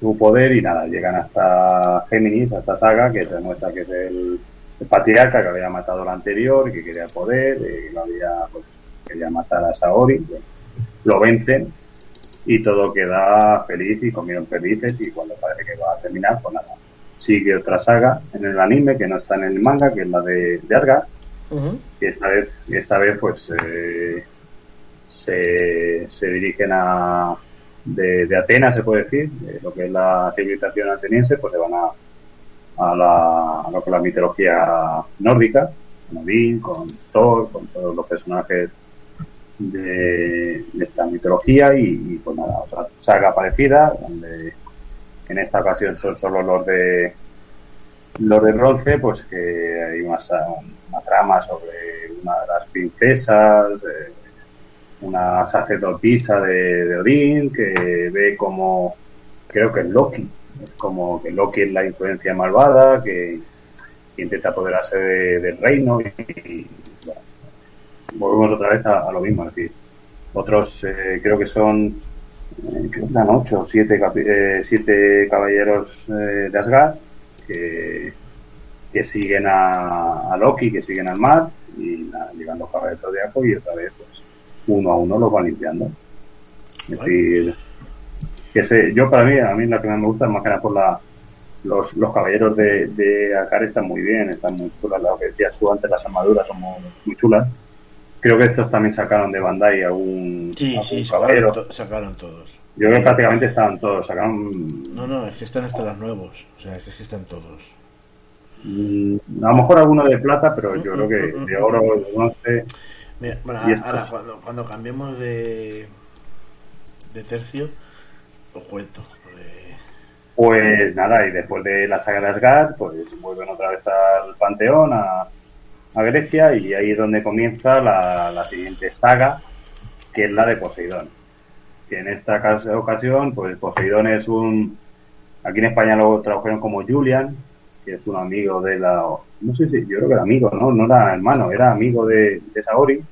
su poder y nada, llegan hasta Géminis, a esta saga que se demuestra que es el, el patriarca que había matado al anterior y que quería poder, y lo había, pues, quería matar a Saori, pues, lo vencen y todo queda feliz y comieron felices y cuando parece que va a terminar, pues nada. Sigue otra saga en el anime que no está en el manga, que es la de, de Arga, y esta vez, esta vez pues eh, se, se dirigen a de, de Atenas se puede decir, de lo que es la civilización ateniense, pues se van a, a, la, a lo que es la mitología nórdica, con Odín, con Thor, con todos los personajes de, esta mitología y, y, pues nada, otra saga parecida, donde en esta ocasión son solo los de los de bronce, pues que hay una, una trama sobre una de las princesas, eh, una sacerdotisa de, de, Odín que ve como, creo que es Loki, es como que Loki es la influencia malvada, que, intenta apoderarse de, del reino y, bueno, volvemos otra vez a, lo mismo, es decir, otros eh, creo que son, eh, eran ocho o siete, eh, siete caballeros eh, de Asgard que, que siguen a, a, Loki, que siguen al mar y llegan los caballeros de Ajo y otra vez pues uno a uno los van limpiando. Es decir, que sé, yo para mí, a mí la que más me gusta es más que nada por la, los, los caballeros de, de Akar están muy bien, están muy chulas, lo que decías tú antes, las armaduras son muy, muy chulas. Creo que estos también sacaron de Bandai algún, sí, algún sí, caballero. Sacaron, to sacaron, todos. Yo creo que prácticamente estaban todos, sacaron... No, no, es que están hasta los nuevos, o sea, es que están todos. Mm, a lo mejor alguno de plata, pero yo creo que de oro, de bronce... Mira, bueno, ahora cuando, cuando cambiemos de, de tercio, os cuento. Porque... Pues nada, y después de la saga de Asgard, pues vuelven otra vez al Panteón, a, a Grecia, y ahí es donde comienza la, la, siguiente saga, que es la de Poseidón. Que en esta ocasión, pues Poseidón es un. Aquí en España lo tradujeron como Julian, que es un amigo de la. No sé si, yo creo que era amigo, ¿no? No era hermano, era amigo de, de Saori.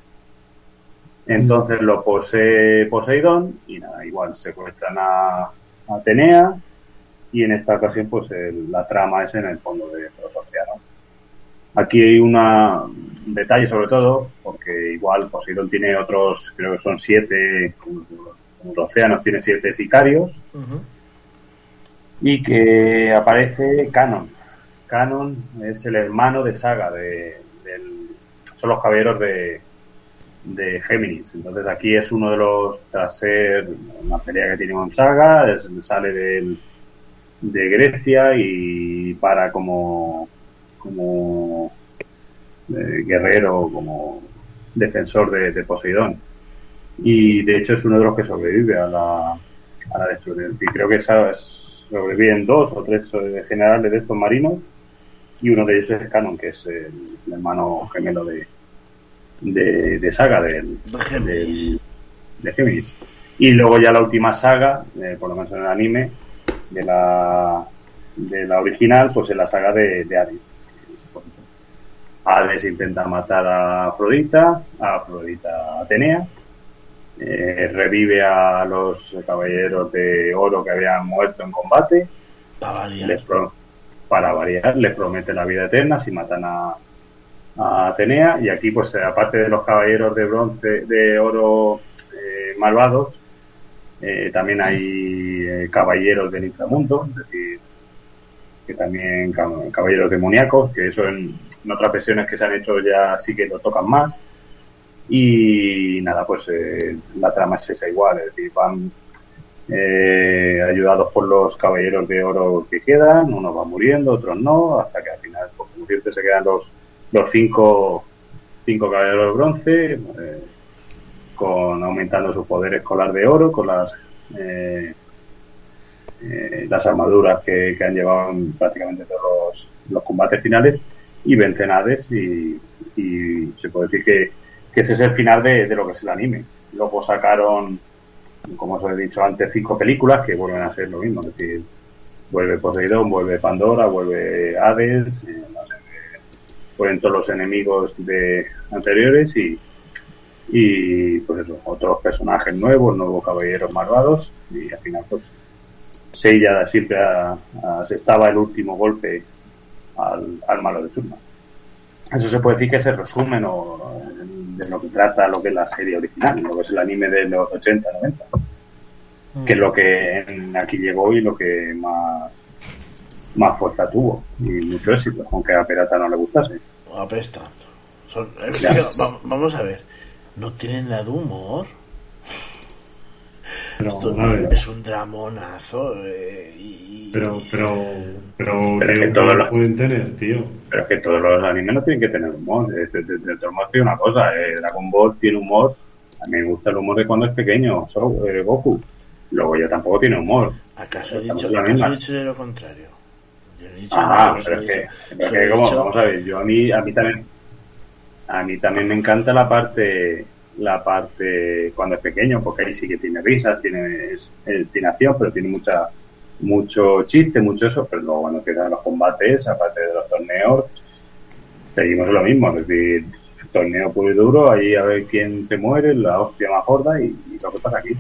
Entonces lo posee Poseidón y nada, igual secuestran a, a Atenea y en esta ocasión pues el, la trama es en el fondo de los océanos. Aquí hay una, un detalle sobre todo, porque igual Poseidón tiene otros, creo que son siete, como, como los océanos tiene siete sicarios, uh -huh. y que aparece Canon. Canon es el hermano de Saga, de, son los caballeros de, de Géminis. Entonces aquí es uno de los, tras ser una pelea que tiene con Saga, es, sale del, de Grecia y para como, como eh, guerrero, como defensor de, de, Poseidón. Y de hecho es uno de los que sobrevive a la, a la destrucción. Y creo que sabes, sobreviven dos o tres eh, generales de estos marinos y uno de ellos es Canon, que es el, el hermano gemelo de, de, de saga del, del, de Géminis. Y luego ya la última saga, eh, por lo menos en el anime, de la, de la original, pues en la saga de, de. Hades intenta matar a Afrodita, a Afrodita Atenea, eh, revive a los caballeros de oro que habían muerto en combate, les, pro, para variar, les promete la vida eterna si matan a, a Atenea y aquí pues aparte de los caballeros de bronce de oro eh, malvados eh, también hay eh, caballeros del inframundo es decir que también cab- Caballeros Demoníacos, que eso en, en otras versiones que se han hecho ya sí que lo tocan más. Y nada, pues eh, la trama es esa igual, es decir, van eh, ayudados por los caballeros de oro que quedan, unos van muriendo, otros no, hasta que al final, como siempre, se quedan los, los cinco, cinco caballeros de bronce, eh, con aumentando su poder escolar de oro, con las eh, eh, las armaduras que, que han llevado en prácticamente todos los, los combates finales y vencen Hades y, y se puede decir que, que ese es el final de, de lo que es el anime. Luego sacaron, como os he dicho antes, cinco películas que vuelven a ser lo mismo, es decir, vuelve Poseidón, vuelve Pandora, vuelve Hades, eh, eh, todos los enemigos de anteriores y, y pues eso, otros personajes nuevos, nuevos caballeros malvados y al final pues Seiya siempre ha- ha- se estaba el último golpe al, al malo de turno. Eso se puede decir que es el resumen o, de lo que trata lo que es la serie original, lo que es el anime de los 80, 90, que es lo que aquí llegó y lo que más más fuerza tuvo y mucho éxito, aunque a Pirata no le gustase. Apesta. Son, eh, Ya. tío, va- vamos a ver. No tienen nada de humor. Pero, Esto es un dramonazo. eh, y, Pero, pero, pero, Pero es ¿qué que todos los- pueden tener, tío? Pero es que todos los animes no tienen que tener humor. De, de, de, de todos modos, tiene una cosa. eh, Dragon Ball tiene humor. A mí me gusta el humor de cuando es pequeño, so, eh, Goku. Luego ya tampoco tiene humor. ¿Acaso he dicho, acaso he de lo contrario? Yo no he dicho Ah, pero es que, pero como, dicho- vamos a ver, yo a mí, a mí también, a mí también me encanta la parte, la parte cuando es pequeño, porque ahí sí que tiene risas, tiene, es- tiene acción, pero tiene mucha, mucho chiste, mucho eso, pero luego cuando empiezan los combates, aparte de los torneos, seguimos lo mismo, es decir, torneo puro y duro, ahí a ver quién se muere, la hostia más gorda y, y lo que pasa aquí.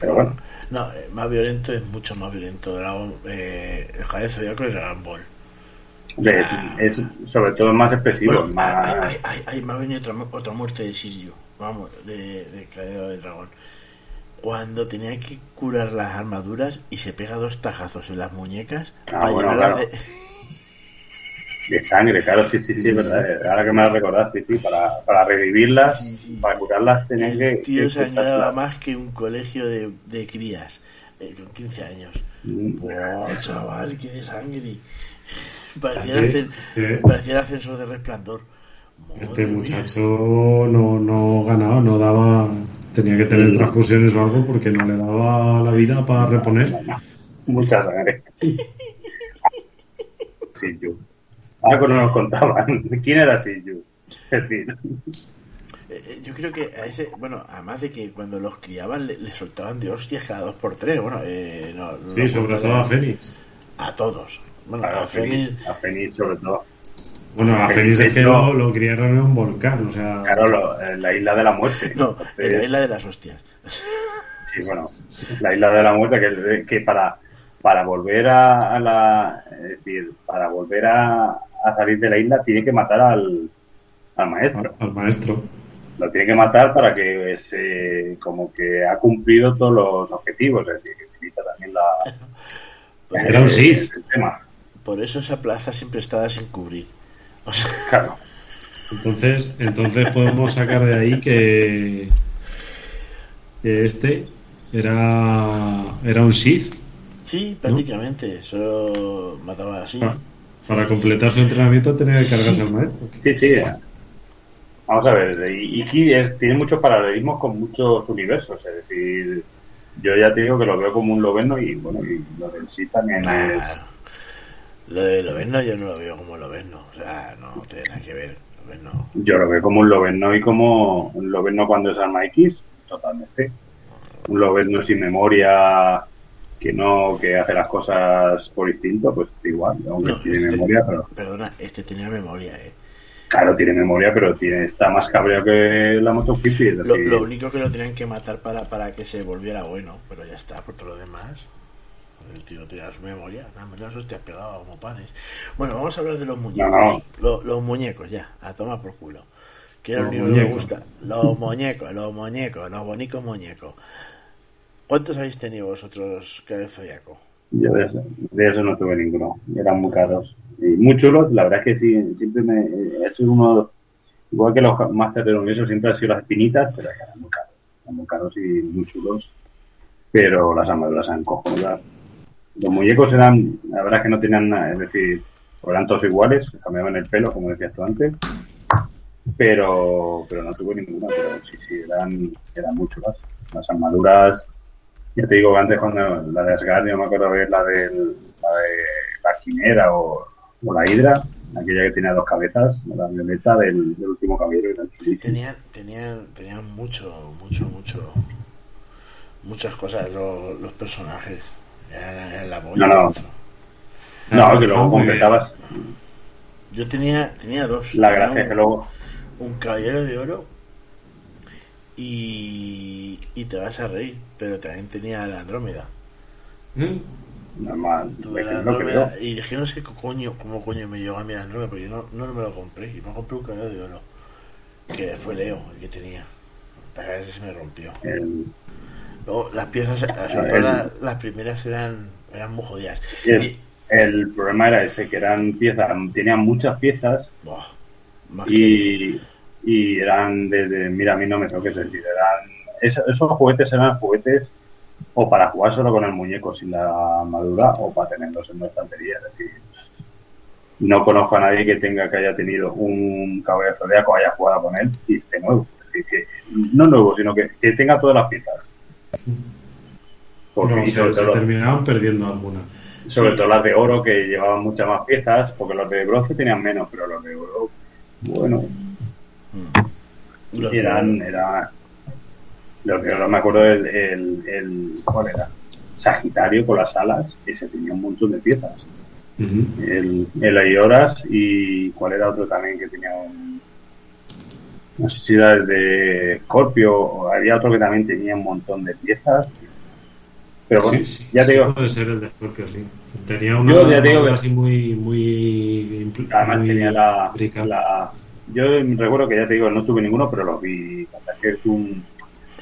Pero bueno, No, eh, más violento es mucho más violento. Dragon, eh, el Javier Zodiaco y Dragon Ball. es, es sobre todo más expresivo. Bueno, más... ay, ay, ay, ay, me ha venido otra, otra muerte de Sirio. Vamos, de, de del Dragón. Cuando tenía que curar las armaduras y se pega dos tajazos en las muñecas Ah, para bueno, llevarlas claro. de- De sangre, claro, sí, sí, sí, verdad. Ahora que me lo recordás, sí, sí, para, para revivirlas, Sí, sí. para curarlas tenían que... El tío que se cortarlas. más que un colegio de, de crías eh, con 15 años. Mm. ¡Buah, chaval, qué de sangre! Parecía, el, parecía el ascensor de resplandor. Este muchacho no, no ganaba, no daba. Tenía que tener transfusiones o algo porque no le daba la vida para reponer. Mucha sangre. Siyu. Ahora que no nos contaban. ¿Quién era Siyu? Es decir, Eh, eh, Yo creo que a ese, bueno, además de que cuando los criaban le, le soltaban de hostias cada dos por tres, bueno, eh, no, Sí, sobre todo a Fénix. A todos. Bueno, a a Fénix, Fénix, a Fénix sobre todo. Bueno, a Fénix, Fénix de es que lo, lo criaron en un volcán, o sea. Claro, lo- en la isla de la muerte. no, en la isla de las hostias. Sí, bueno, la isla de la muerte que, que para para volver a, a la es decir, para volver a, a salir de la isla tiene que matar al, al maestro. al maestro. Lo tiene que matar para que se como que ha cumplido todos los objetivos, es decir, que utiliza también la Era un Sith. el tema. Por eso esa plaza siempre estaba sin cubrir. O sea, Claro. Entonces, entonces podemos sacar de ahí que, que este era, era un Sith. sí, prácticamente. Solo mataba así. Para, para completar su entrenamiento tenía que cargarse al maestro. Sí, sí. Vamos a ver, y Iki es- tiene muchos paralelismos con muchos universos, es decir, yo ya te digo que lo veo como un Loveno y bueno, y lo del sí también es... Lo de Loveno yo no lo veo como Loveno. O sea, no tiene nada que ver. Loveno. Yo lo veo como un Loveno y como un Loveno cuando es Arma X, totalmente. Un Loveno sin memoria, que no, que hace las cosas por instinto, pues igual, aunque No, tiene este- memoria, pero Perdona, este tenía memoria, eh. claro, tiene memoria, pero tiene, está más cabreado que la Moto Hippie, Lo, lo único que lo tenían que matar para, para que se volviera bueno, pero ya está, por todo lo demás. El tío tenía su memoria, nada más hostias pegaba como panes. Bueno, vamos a hablar de los muñecos. no. Los muñecos, ya, a tomar por culo. Que es lo único que me gusta. Los muñecos, los muñecos, los bonitos muñecos. ¿Cuántos habéis tenido vosotros, cabeza Zodiaco? Yo de eso, de eso no tuve ninguno. Eran muy caros. Y muy chulos, la verdad es que sí, siempre me he sido uno, igual que los Master del Universo, siempre han sido las espinitas, pero eran muy caros. Eran muy caros y muy chulos. Pero las armaduras han cojonudas. Los muñecos eran, la verdad es que no tenían nada, es decir, eran todos iguales, cambiaban el pelo, como decías tú antes. Pero, pero no tuve ninguna, pero sí, sí, eran, eran muy chulas. Las armaduras, ya te digo, antes cuando la de Asgard, yo me acuerdo ver la, del, la de la quimera o, o la hidra, aquella que tenía dos cabezas, la violeta del, del último caballero. Eran chulísimas. Tenían, tenían, tenían mucho, mucho, mucho, muchas cosas los, los personajes. La No, no. No, que luego completabas Yo tenía, tenía dos. la gracia un- que luego un caballero de oro y, y te vas a reír, pero también tenía la Andrómeda. normal, Tuve es la es Andrómeda veo. y dije, no sé qué coño, cómo coño me llegó a mí la Andrómeda, porque yo no, no me lo compré. Y me compré un caballero de oro, que fue Leo el que tenía. Pero ese se me rompió. El- Luego, las piezas, sobre todo el- la- las primeras eran, eran muy jodidas. el, el problema era ese, que eran piezas, tenían muchas piezas que- y, y eran desde, mira, a mí no me toques, es decir, eran, esos, esos juguetes eran juguetes o para jugar solo con el muñeco sin la armadura o para tenerlos en una estantería, es decir, no conozco a nadie que tenga que haya tenido un caballero zodiaco, haya jugado con él y esté nuevo, es decir, que, no nuevo, sino que, que tenga todas las piezas. Porque, No, y se, sobre se todo- terminaban perdiendo algunas. sobre Sí. todo las de oro que llevaban muchas más piezas, porque los de bronce tenían menos, pero los de oro, bueno, eran, era, los de oro me acuerdo del, el, el, ¿cuál era? Sagitario con las alas, ese tenía un montón de piezas. El, el Aioras y cuál era otro también que tenía un, no sé si era el de Scorpio, o había otro que también tenía un montón de piezas. Pero bueno, Sí, sí, ya te sí digo, Puede ser el de Scorpio, sí. Tenía una Yo ya digo armadura que- así muy, muy. Además muy tenía la, Yo recuerdo que ya te digo, no tuve ninguno, pero los vi. Que es un.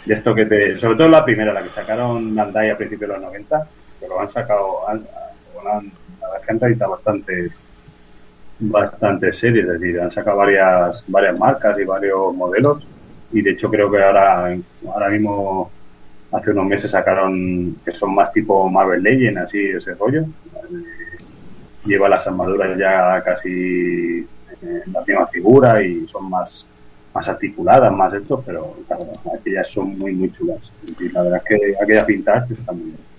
De esto que te. Sobre todo la primera, la que sacaron Bandai a principios de los 90, que lo han sacado. Han, han, es que han traído bastantes. Bastantes series, es decir, han sacado varias, varias marcas y varios modelos. Y de hecho, creo que ahora, ahora mismo. Hace unos meses sacaron que son más tipo Marvel Legends, así ese rollo. Lleva las armaduras ya casi en la misma figura y son más más articuladas, más esto, pero claro, aquellas son muy, muy chulas. Y la verdad es que aquellas vintage están muy bien.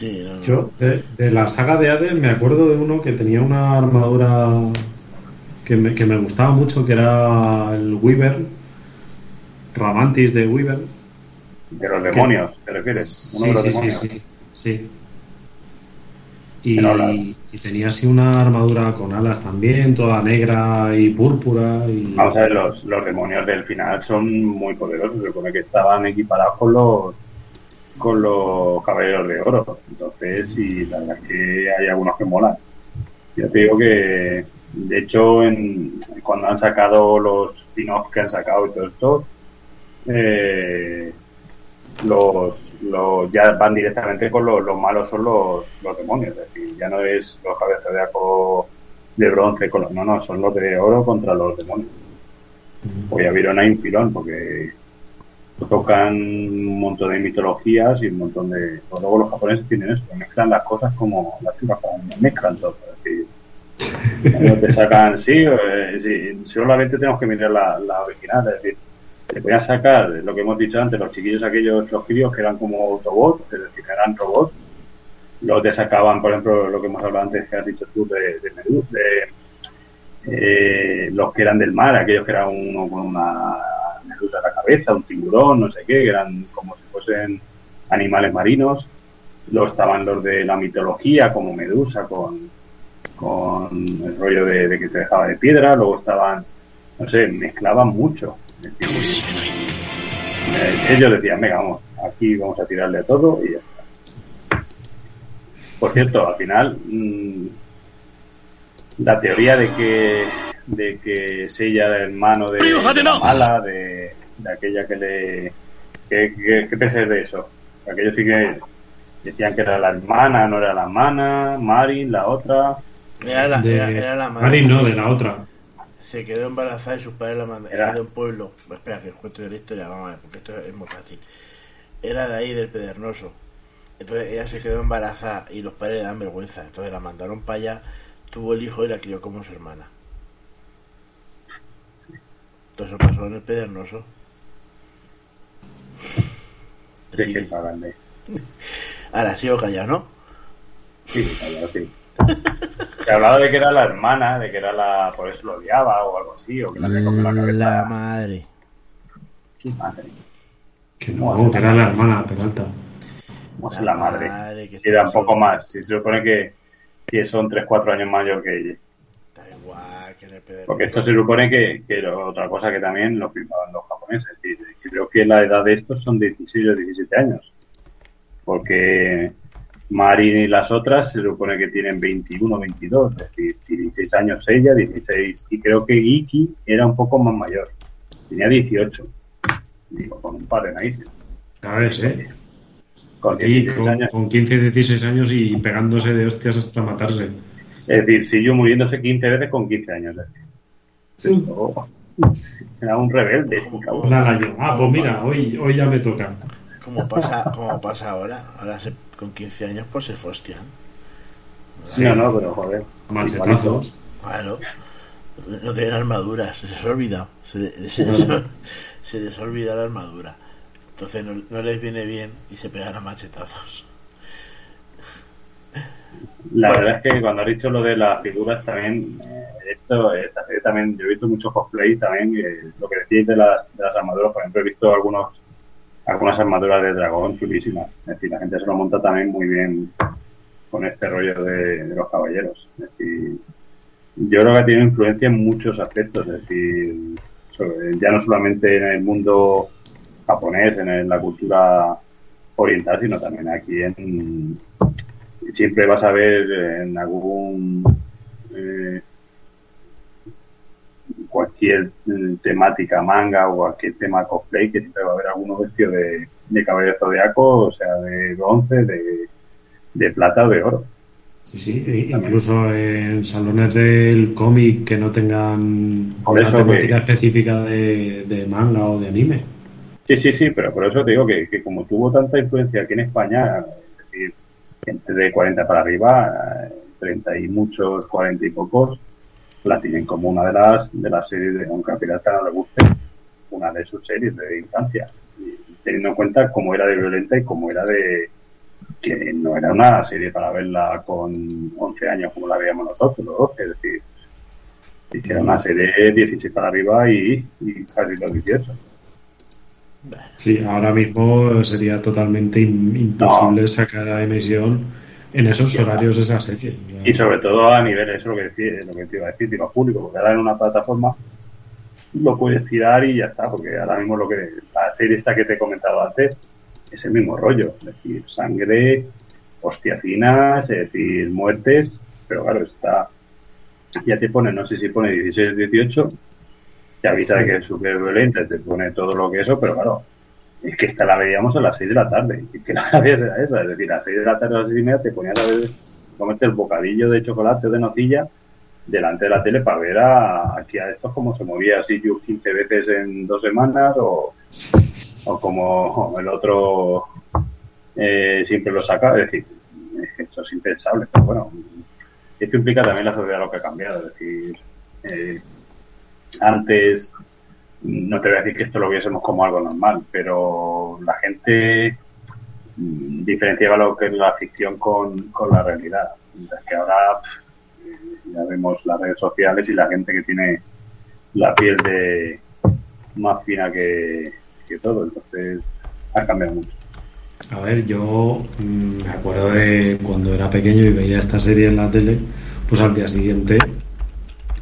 Sí, no, no. Yo, de, de la saga de Hades, me acuerdo de uno que tenía una armadura que me, que me gustaba mucho, que era el Weaver, Ramantis de Weaver. De los demonios, ¿te refieres? Uno Sí, de los sí, sí, demonios. sí, sí. Y, y tenía así una armadura con alas también, toda negra y púrpura. Y... Vamos a ver, los, los demonios del final son muy poderosos. Se supone que estaban equiparados con los con los caballeros de oro. Entonces, y la verdad es que hay algunos que molan. Ya te digo que, de hecho, en, cuando han sacado los spin-offs que han sacado y todo esto, eh, los, los ya van directamente con los, los malos son los, los demonios. Es decir, ya no es los cabezas de aco de bronce, con los, no, no, son los de oro contra los demonios. Pues ya vieron ahí un filón, porque tocan un montón de mitologías y un montón de. pues luego los japoneses tienen eso, mezclan las cosas como las mezclan todo. Decir, no te sacan, sí, eh, sí, solamente tenemos que mirar la, la original, es decir, te podían sacar lo que hemos dicho antes, los chiquillos aquellos, los críos que eran como autobots, es decir, que eran robots, luego te sacaban, por ejemplo, lo que hemos hablado antes, que has dicho tú, de, de, de eh, los que eran del mar, aquellos que eran uno con una medusa en la cabeza, un tiburón, no sé qué, que eran como si fuesen animales marinos. Luego estaban los de la mitología, como Medusa, con, con el rollo de, de que te dejaba de piedra. Luego estaban, no sé, mezclaban mucho. Decir, eh, ellos decían, venga, vamos, aquí vamos a tirarle a todo y ya está. Por cierto, al final, mm, la teoría de que de que Sella era hermano de, de la mala, de, de aquella que le... ¿Qué, qué, qué pensáis de eso? Aquello sí que Decían que era la hermana, no era la hermana, Marin, la otra. Era la, De- era, era la madre. Marin no, de la otra. Se quedó embarazada y sus padres la mandaron. De un pueblo. Espera, que de la historia, vamos a ver, porque esto es muy fácil. Era de ahí, del Pedernoso. Entonces ella se quedó embarazada y los padres le dan vergüenza. Entonces la mandaron para allá, tuvo el hijo y la crió como su hermana. Todo eso pasó en el Pedernoso. Sí, Sí. que Ahora sigo callado, ¿no? Sí, claro, sí. Se hablaba de que era la hermana, de que era la. Por eso lo odiaba o algo así, o que la había comido la cabeza. La madre. Qué madre. Que no, que era la hermana Peralta. ¿Cómo es la madre? madre que Si era un poco más. Si se supone que, que son 3-4 años mayor que ella. Da igual que el Pedernoso. Porque esto se supone que, que era otra cosa que también lo firmaban los japoneses. Es decir, creo que la edad de estos son 16 o 17 años. Porque Marin y las otras se supone que tienen 21 o 22. Es decir, 16 años ella, 16. Y creo que Iki era un poco más mayor. Tenía 18. Digo, con un par de narices. ¿Sabes, eh? Con Y 16 con, años. con 15 y 16 años y pegándose de hostias hasta matarse. Es decir, siguió muriéndose 15 veces con 15 años. Esto- Era un rebelde. Una gallo. Ah, pues mira, hoy, hoy ya me toca. Como pasa, como pasa ahora. Ahora se- con 15 años pues se fostian. Sí, no, no, pero joder. Machetazos. Claro. No tienen armadura, se les ha olvidado. Se, se les, se les ha olvidado la armadura. Entonces no, les viene bien y se pegan a machetazos. La verdad es que cuando has dicho lo de las figuras también, eh, esto, esta serie también, yo he visto muchos cosplay también, eh, lo que decís de las, de las armaduras, por ejemplo, he visto algunos algunas armaduras de dragón chulísimas. Es decir, la gente se lo monta también muy bien con este rollo de, los caballeros. Es decir, yo creo que tiene influencia en muchos aspectos, es decir, ya no solamente en el mundo japonés, en la cultura oriental, sino también aquí en, siempre vas a ver en algún eh, cualquier eh, temática manga o cualquier tema cosplay que siempre va a haber alguno vestido de, de caballero zodiaco, o sea, de bronce, de, de plata o de oro. Sí, sí, e- incluso en salones del cómic que no tengan Por una temática que- específica de, de manga o de anime. Sí, sí, sí, pero por eso te digo que, como tuvo tanta influencia aquí en España, es decir, gente de 40 para arriba, eh, 30 y muchos, 40 y pocos, la tienen como una de las de las series, de, a Pirata no le guste, una de sus series de infancia. Y teniendo en cuenta cómo era de violenta y cómo era de que no era una serie para verla con 11 años como la veíamos nosotros, los 12, es decir, era una serie 16 para arriba y, y casi los 18. Sí, ahora mismo sería totalmente im- imposible sacar a emisión en esos horarios esa serie. Y sobre todo a nivel, eso es lo que, decía, lo que te iba a decir, tiro público, porque ahora en una plataforma lo puedes tirar y ya está, porque ahora mismo lo que la serie esta que te he comentado antes es el mismo rollo, es decir, sangre, hostiacinas, es decir, muertes, pero claro, está, ya te pone, no sé si pone 16 18, te avisa de que es súper violenta, te pone todo lo que eso, pero claro, es que esta la veíamos a las 6 de la tarde, y que la era esa, es decir, a las 6 de la tarde a las 6 y media te ponías a ver, comerte el bocadillo de chocolate o de nocilla delante de la tele para ver a, aquí a estos como se movía así yo 15 veces en dos semanas o, o como el otro eh, siempre lo saca, es decir, es esto es impensable, pero bueno, esto implica también la sociedad lo que ha cambiado, es decir, eh, antes no te voy a decir que esto lo viésemos como algo normal, pero la gente mm, diferenciaba lo que es la ficción con, con la realidad. Mientras que ahora ya vemos las redes sociales y la gente que tiene la piel de más fina que, que todo, entonces ha cambiado mucho. A ver, yo mm, me acuerdo de cuando era pequeño y veía esta serie en la tele, pues al día siguiente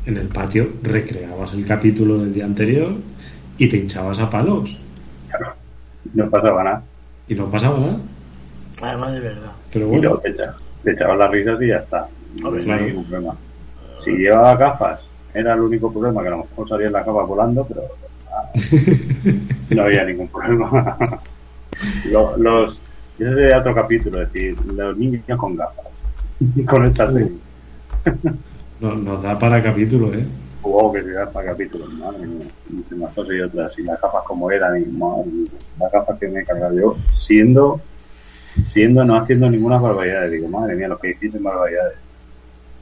en el patio recreabas el capítulo del día anterior y te hinchabas a palos. Claro, no pasaba nada. Y no pasaba nada. Además de verdad. Pero Y bueno, luego te, echa- te echabas las risas y ya está. No claro. ningún problema. Si llevaba gafas, era el único problema, que a lo mejor salían las gafas volando, pero ah, no había ningún problema. Lo- los, Ese sería otro capítulo, es decir, los niños con gafas. con esta serie. Nos, nos da para capítulo, ¿eh? Wow, que se da para capítulos, madre mía. Entre unas cosas y otras. Y las gafas como eran, y madre mía, las gafas que me he cargado yo, siendo, siendo, no haciendo ninguna barbaridad. Digo, madre mía, los que hicieron barbaridades.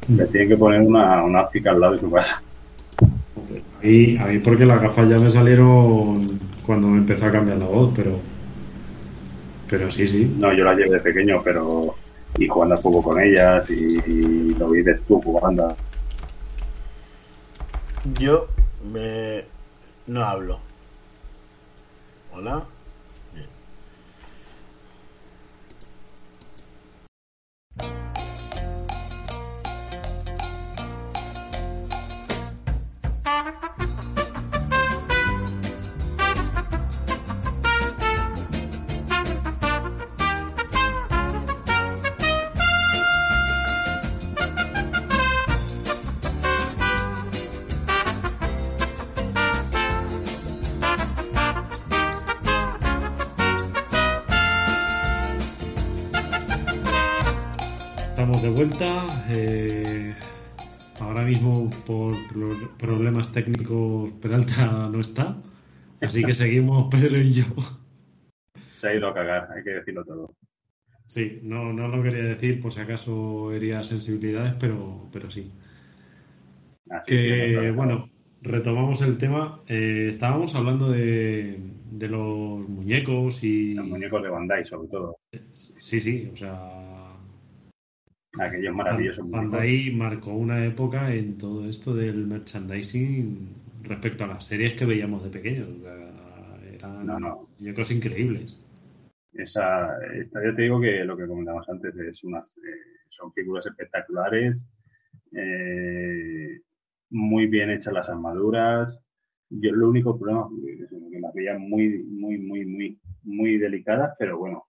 Le tienen que poner una, una óptica al lado de su casa. A mí, a mí porque las gafas ya me salieron cuando me empezó a cambiar la voz, pero. Pero sí, sí. No, yo las llevé de pequeño, pero. Y jugando poco con ellas, y, y lo dices tú jugando. Yo me... no hablo. Hola. De vuelta. eh, ahora mismo, por pro- problemas técnicos, Peralta no está. Así que seguimos Pedro y yo. Se ha ido a cagar, hay que decirlo todo. Sí, no, no lo quería decir por si acaso hería sensibilidades, pero, pero sí. Así Que, no, bueno, retomamos el tema. Eh, estábamos hablando de, de los muñecos y... Los muñecos de Bandai, sobre todo. Sí, sí, o sea... Aquellos maravillosos. Bandai marcó una época en todo esto del merchandising respecto a las series que veíamos de pequeños. O sea, eran No, no. muñecos increíbles. Esa, esta, ya te digo que lo que comentamos antes es unas, eh, son figuras espectaculares, eh, muy bien hechas las armaduras. Yo lo único problema es que las veía muy, muy, muy, muy, muy delicadas, pero bueno,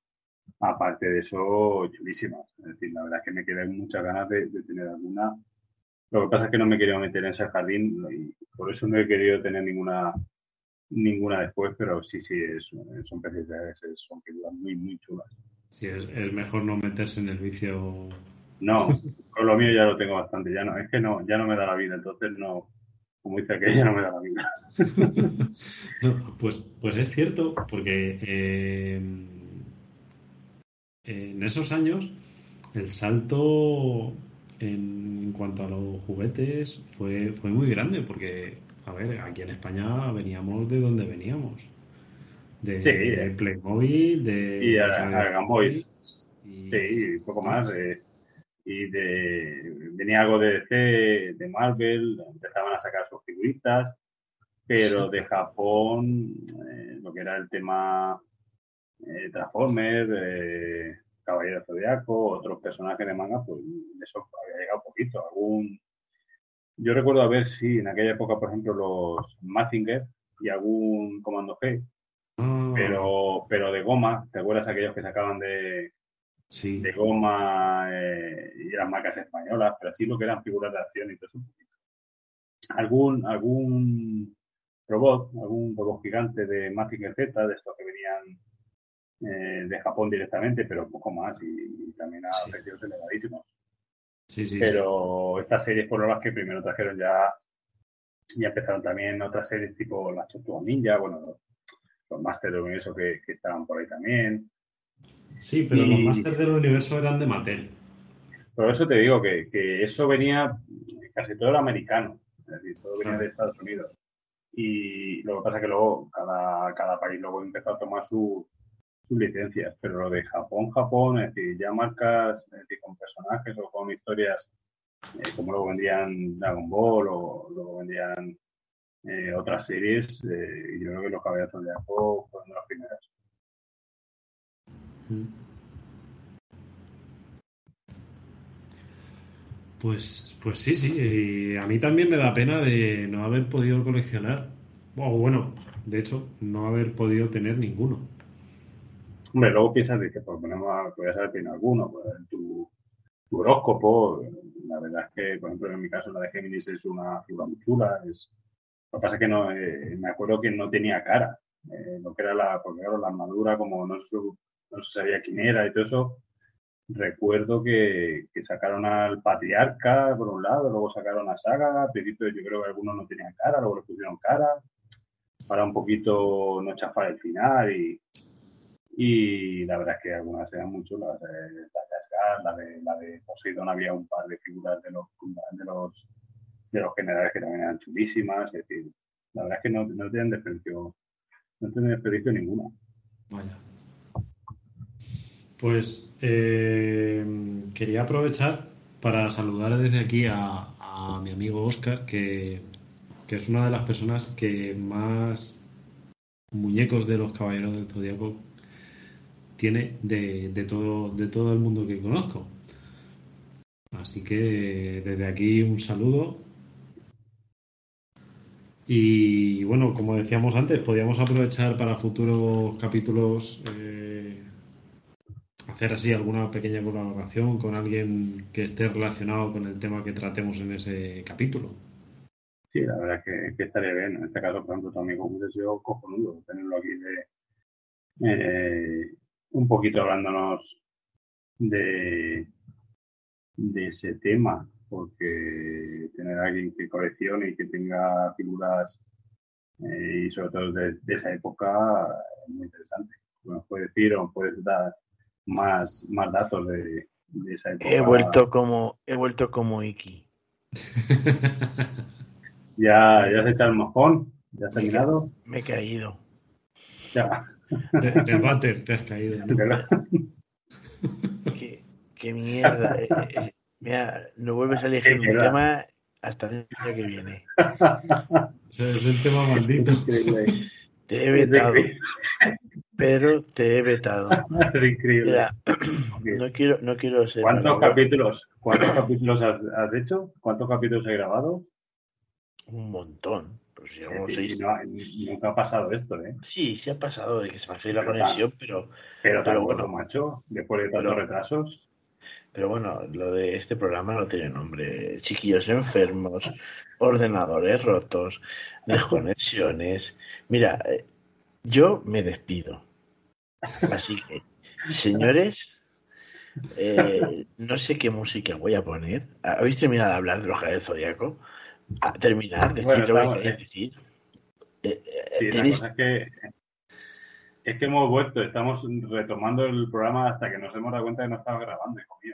aparte de eso, chulísimas. Es decir, la verdad es que me quedan muchas ganas de, de tener alguna. Lo que pasa es que no me quería meter en ese jardín y por eso no he querido tener ninguna ninguna después, pero sí, sí, es, son preciosidades, es- son figuras muy, muy chulas. Sí, es, es mejor no meterse en el vicio. No, con lo mío ya lo tengo bastante, ya no, es que no, ya no me da la vida, entonces no, como dice aquella, no me da la vida. No, pues, pues es cierto, porque eh, en esos años el salto en, cuanto a los juguetes fue, fue muy grande, porque, a ver, aquí en España veníamos de donde veníamos. De Sí, eh. Playmobil, de... Y a, a Game Boys, y- sí, poco más. eh, y de, venía algo de DC, de Marvel, empezaban a sacar sus figuritas, pero Sí. de Japón, eh, lo que era el tema eh, Transformers, eh, Caballero Zodiaco, otros personajes de manga, pues eso había llegado poquito. Algún, yo recuerdo a ver si en aquella época, por ejemplo, los Mazinger y algún Comando G, Ah, pero, pero de goma, ¿te acuerdas aquellos que sacaban de, sí. de goma eh, y eran marcas españolas, pero así lo que eran figuras de acción y todo eso. Algún, algún robot, algún robot gigante de Mazinger Z, de estos que venían eh, de Japón directamente, pero poco más y, y también a Sí. precios elevadísimos. Sí, sí. Pero estas series por las que primero trajeron ya, ya empezaron también otras series tipo las Tortugas Ninja, bueno, los, los Masters del Universo que, que estaban por ahí también. Sí, pero los Masters del Universo eran de Mattel. Por eso te digo que, que eso venía, casi todo era americano, es decir, todo venía de Estados Unidos. Y lo que pasa es que luego cada, cada país luego empezó a tomar sus, sus licencias, pero lo de Japón, Japón, es decir, ya marcas con personajes o con historias, eh, como luego vendían Dragon Ball o luego vendían eh, otras series, eh, yo creo que los Caballeros de Apo fueron de las primeras. Pues, pues sí, sí. y a mí también me da pena de no haber podido coleccionar. O bueno, de hecho, no haber podido tener ninguno. Hombre, luego piensas, dices, pues ponemos a, podrías haber tenido alguno, pues tu, horóscopo, la verdad es que, por ejemplo, en mi caso la de Géminis es una figura muy chula, lo que pasa es que no, eh, me acuerdo que no tenía cara, eh, lo que era la, porque claro, la armadura, como no se, sabía quién era y todo eso, recuerdo que, sacaron al patriarca por un lado, luego sacaron a Saga, al yo creo que algunos no tenían cara, luego le pusieron cara, para un poquito no chafar el final y, y la verdad es que algunas eran mucho, las de, la la de, la de Poseidon había un par de figuras de los, de los, de los generales que también eran chulísimas, es decir, la verdad es que no, no tienen desperdicio, no tienen desperdicio ninguna. Vaya. Pues eh, quería aprovechar para saludar desde aquí a, a mi amigo Oscar, que, que es una de las personas que más muñecos de los caballeros del zodiaco tiene de, de, todo, de todo el mundo que conozco. Así que desde aquí un saludo. Y bueno, como decíamos antes, podríamos aprovechar para futuros capítulos eh, hacer así alguna pequeña colaboración con alguien que esté relacionado con el tema que tratemos en ese capítulo. Sí, la verdad es que, estaría bien. En este caso, por ejemplo, tu amigo hubiese sido cojonudo tenerlo aquí de, eh, un poquito hablándonos de, de ese tema, porque tener a alguien que coleccione y que tenga figuras eh, y sobre todo de, de, esa época es muy interesante. Nos puede decir o puedes dar más, más datos de, de, esa época. He vuelto como, he vuelto como Iki. ¿Ya, ¿Ya has echado el mojón? ¿Ya has terminado? Me he caído. Ya. De, del váter te has caído. ¿no? qué, qué, mierda. Eh, eh, mira, no vuelves a elegir un tema hasta el año que viene. O sea, es el tema maldito. Te he vetado. Pero te he vetado. Es increíble. Mira, no quiero, no quiero ser. ¿Cuántos malo, capítulos, cuántos capítulos has, has hecho? ¿Cuántos capítulos he grabado? Un montón. Pues llevamos seis. no, nunca ha pasado esto, ¿eh? Sí, sí ha pasado de que se caído la Pero conexión, pero, Pero, Pero bueno. macho, después de tantos Pero- retrasos. pero bueno, lo de este programa no tiene nombre. Chiquillos enfermos, ordenadores rotos, desconexiones. Mira, eh, yo me despido. Así que, señores, eh, no sé qué música voy a poner. ¿Habéis terminado de hablar de los del Zodíaco? A terminar, decir Bueno, lo que queréis decir. Eh, eh, Sí, la cosa es que, es que hemos vuelto, estamos retomando el programa hasta que nos hemos dado cuenta que no estaba grabando, hijo mío.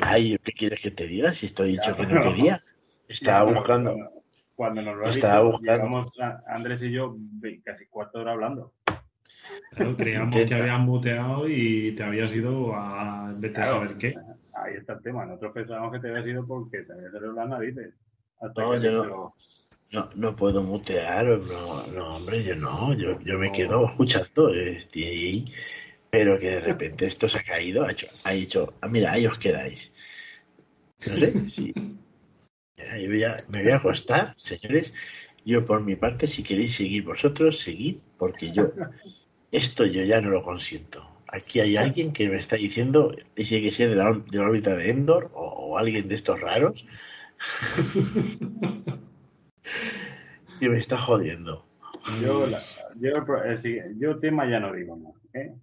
Ay, ¿qué quieres que te diga? Si estoy dicho Ya, que no quería. Estaba Ya, buscando. Cuando, cuando nos lo Estaba dicho, buscando. llevamos a- Andrés y yo casi cuarto de hora hablando. Claro, creíamos que habías muteado y te habías ido a vete a Claro. saber qué. Ahí está el tema. Nosotros pensábamos que te había sido porque te había salido las narices. No, yo no. dicho, No, no puedo mutear, no, no, hombre, yo no, yo, yo me quedo escuchando, ahí, pero que de repente esto se ha caído, ha, hecho, ha dicho, ah, mira, ahí os quedáis. No sé, sí. Ya, yo ya me voy a acostar, señores. Yo por mi parte, si queréis seguir vosotros, seguid, porque yo, esto yo ya no lo consiento. Aquí hay alguien que me está diciendo, dice que sea de la, de la órbita de Endor o, o alguien de estos raros. Y me está jodiendo. Yo, la- yo, el yo tema ya no digo más. ¿eh?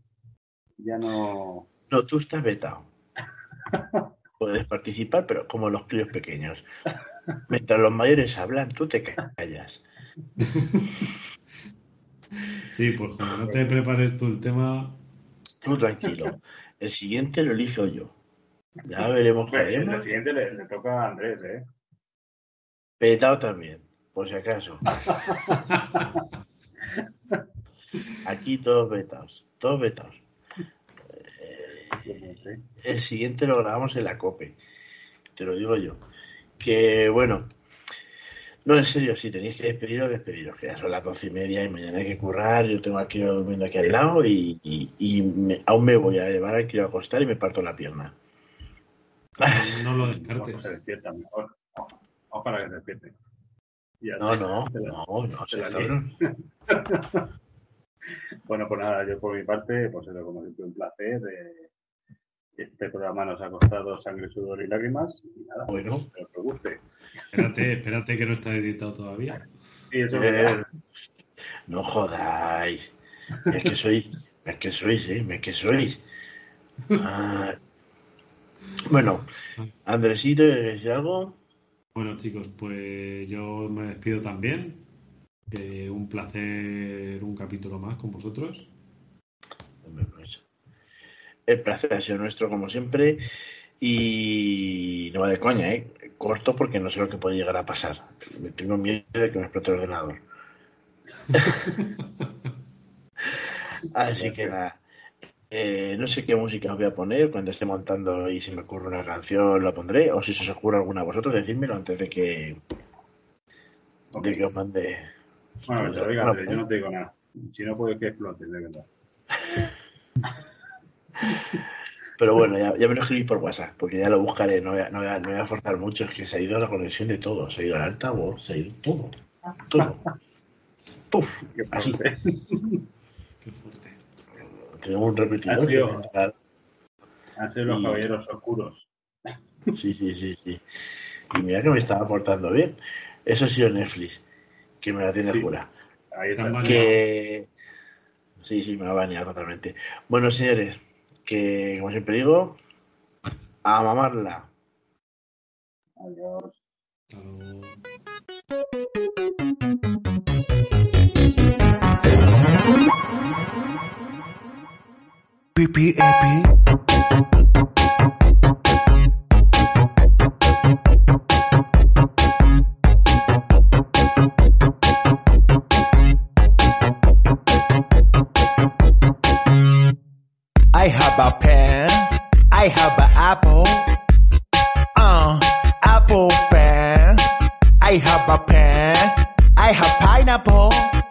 Ya no. No, tú estás vetado. Puedes participar, pero como los críos pequeños. Mientras los mayores hablan, tú te callas. Sí, pues como no te prepares tú el tema, Tú tranquilo. El siguiente lo elijo yo. Ya veremos el haremos. siguiente le, le toca a Andrés, ¿eh? Petado también, por si acaso. Aquí todos vetados. Todos vetados. Sé. El siguiente lo grabamos en la COPE. Te lo digo yo. Que bueno. No, en serio, si tenéis que despediros, despediros. Que ya son las doce y media y mañana hay que currar. Yo tengo crío durmiendo aquí al lado y, y- y me- aún me voy a llevar al a acostar y me parto la pierna. no lo descartes. se despierta mejor. Ojo, Ojalá que se despierte. Ya No, no, no, no, cabrón. Bueno, pues nada, yo por mi parte, pues eso, como siempre, un placer. eh, este programa nos ha costado sangre, sudor y lágrimas. Y nada, Bueno. espero que os guste. Espérate, espérate que no está editado todavía. Sí, eso es Eh, no jodáis. Es que sois, Es que sois, ¿eh? Es que sois. Ah, bueno, Andresito, ¿quieres decir algo? Bueno, chicos, pues yo me despido también. Un placer un capítulo más con vosotros. Pues, el placer ha sido nuestro, como siempre. Y no va de coña, ¿eh? Costo porque no sé lo que puede llegar a pasar. Me tengo miedo de que me explote el ordenador. Así que nada. Eh, no sé qué música os voy a poner cuando esté montando y si me ocurre una canción la pondré o si se os ocurre alguna a vosotros decídmelo antes de que de que os mande Bueno, pero oiga, yo no te digo nada. Si no, puede que explote, de verdad. pero bueno ya, ya me lo escribí por WhatsApp porque ya lo buscaré no voy, a, no, voy a, no voy a forzar mucho es que se ha ido la conexión de todo se ha ido el altavoz se ha ido todo todo Puf, así Qué fuerte. tenemos un repetidor Ha sido- que me entra- Han sido los Y- caballeros oscuros. Sí, sí, sí, sí. Y mira que me estaba portando bien. Eso ha sido Netflix, que me la tiene Sí. jura. Ahí está. Que. Sí, sí, me va a banear totalmente. Bueno, señores, que como siempre digo, a mamarla. Adiós. Hasta PPAP. I have a pen. I have an apple. Uh, apple pen. I have a pen. I have pineapple.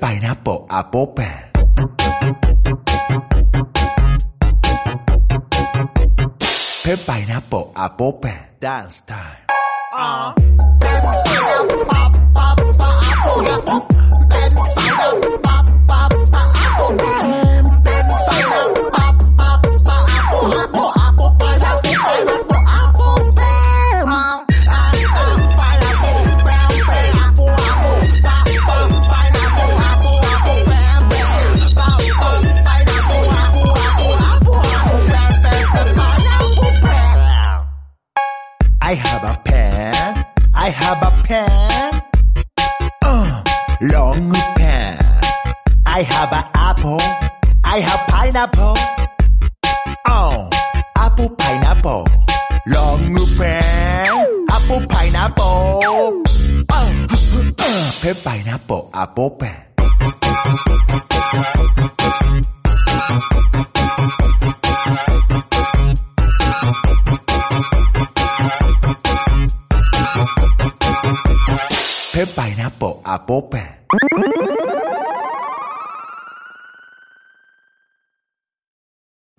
Pineapple apple pen. Pen pineapple apple pen. Dance time. Uh. I have a pen. I have a pen. Uh, long pen. I have an apple. I have pineapple. Oh, apple pineapple. Long pen. Apple pineapple. Oh, uh, pen pineapple apple. Pen a popa.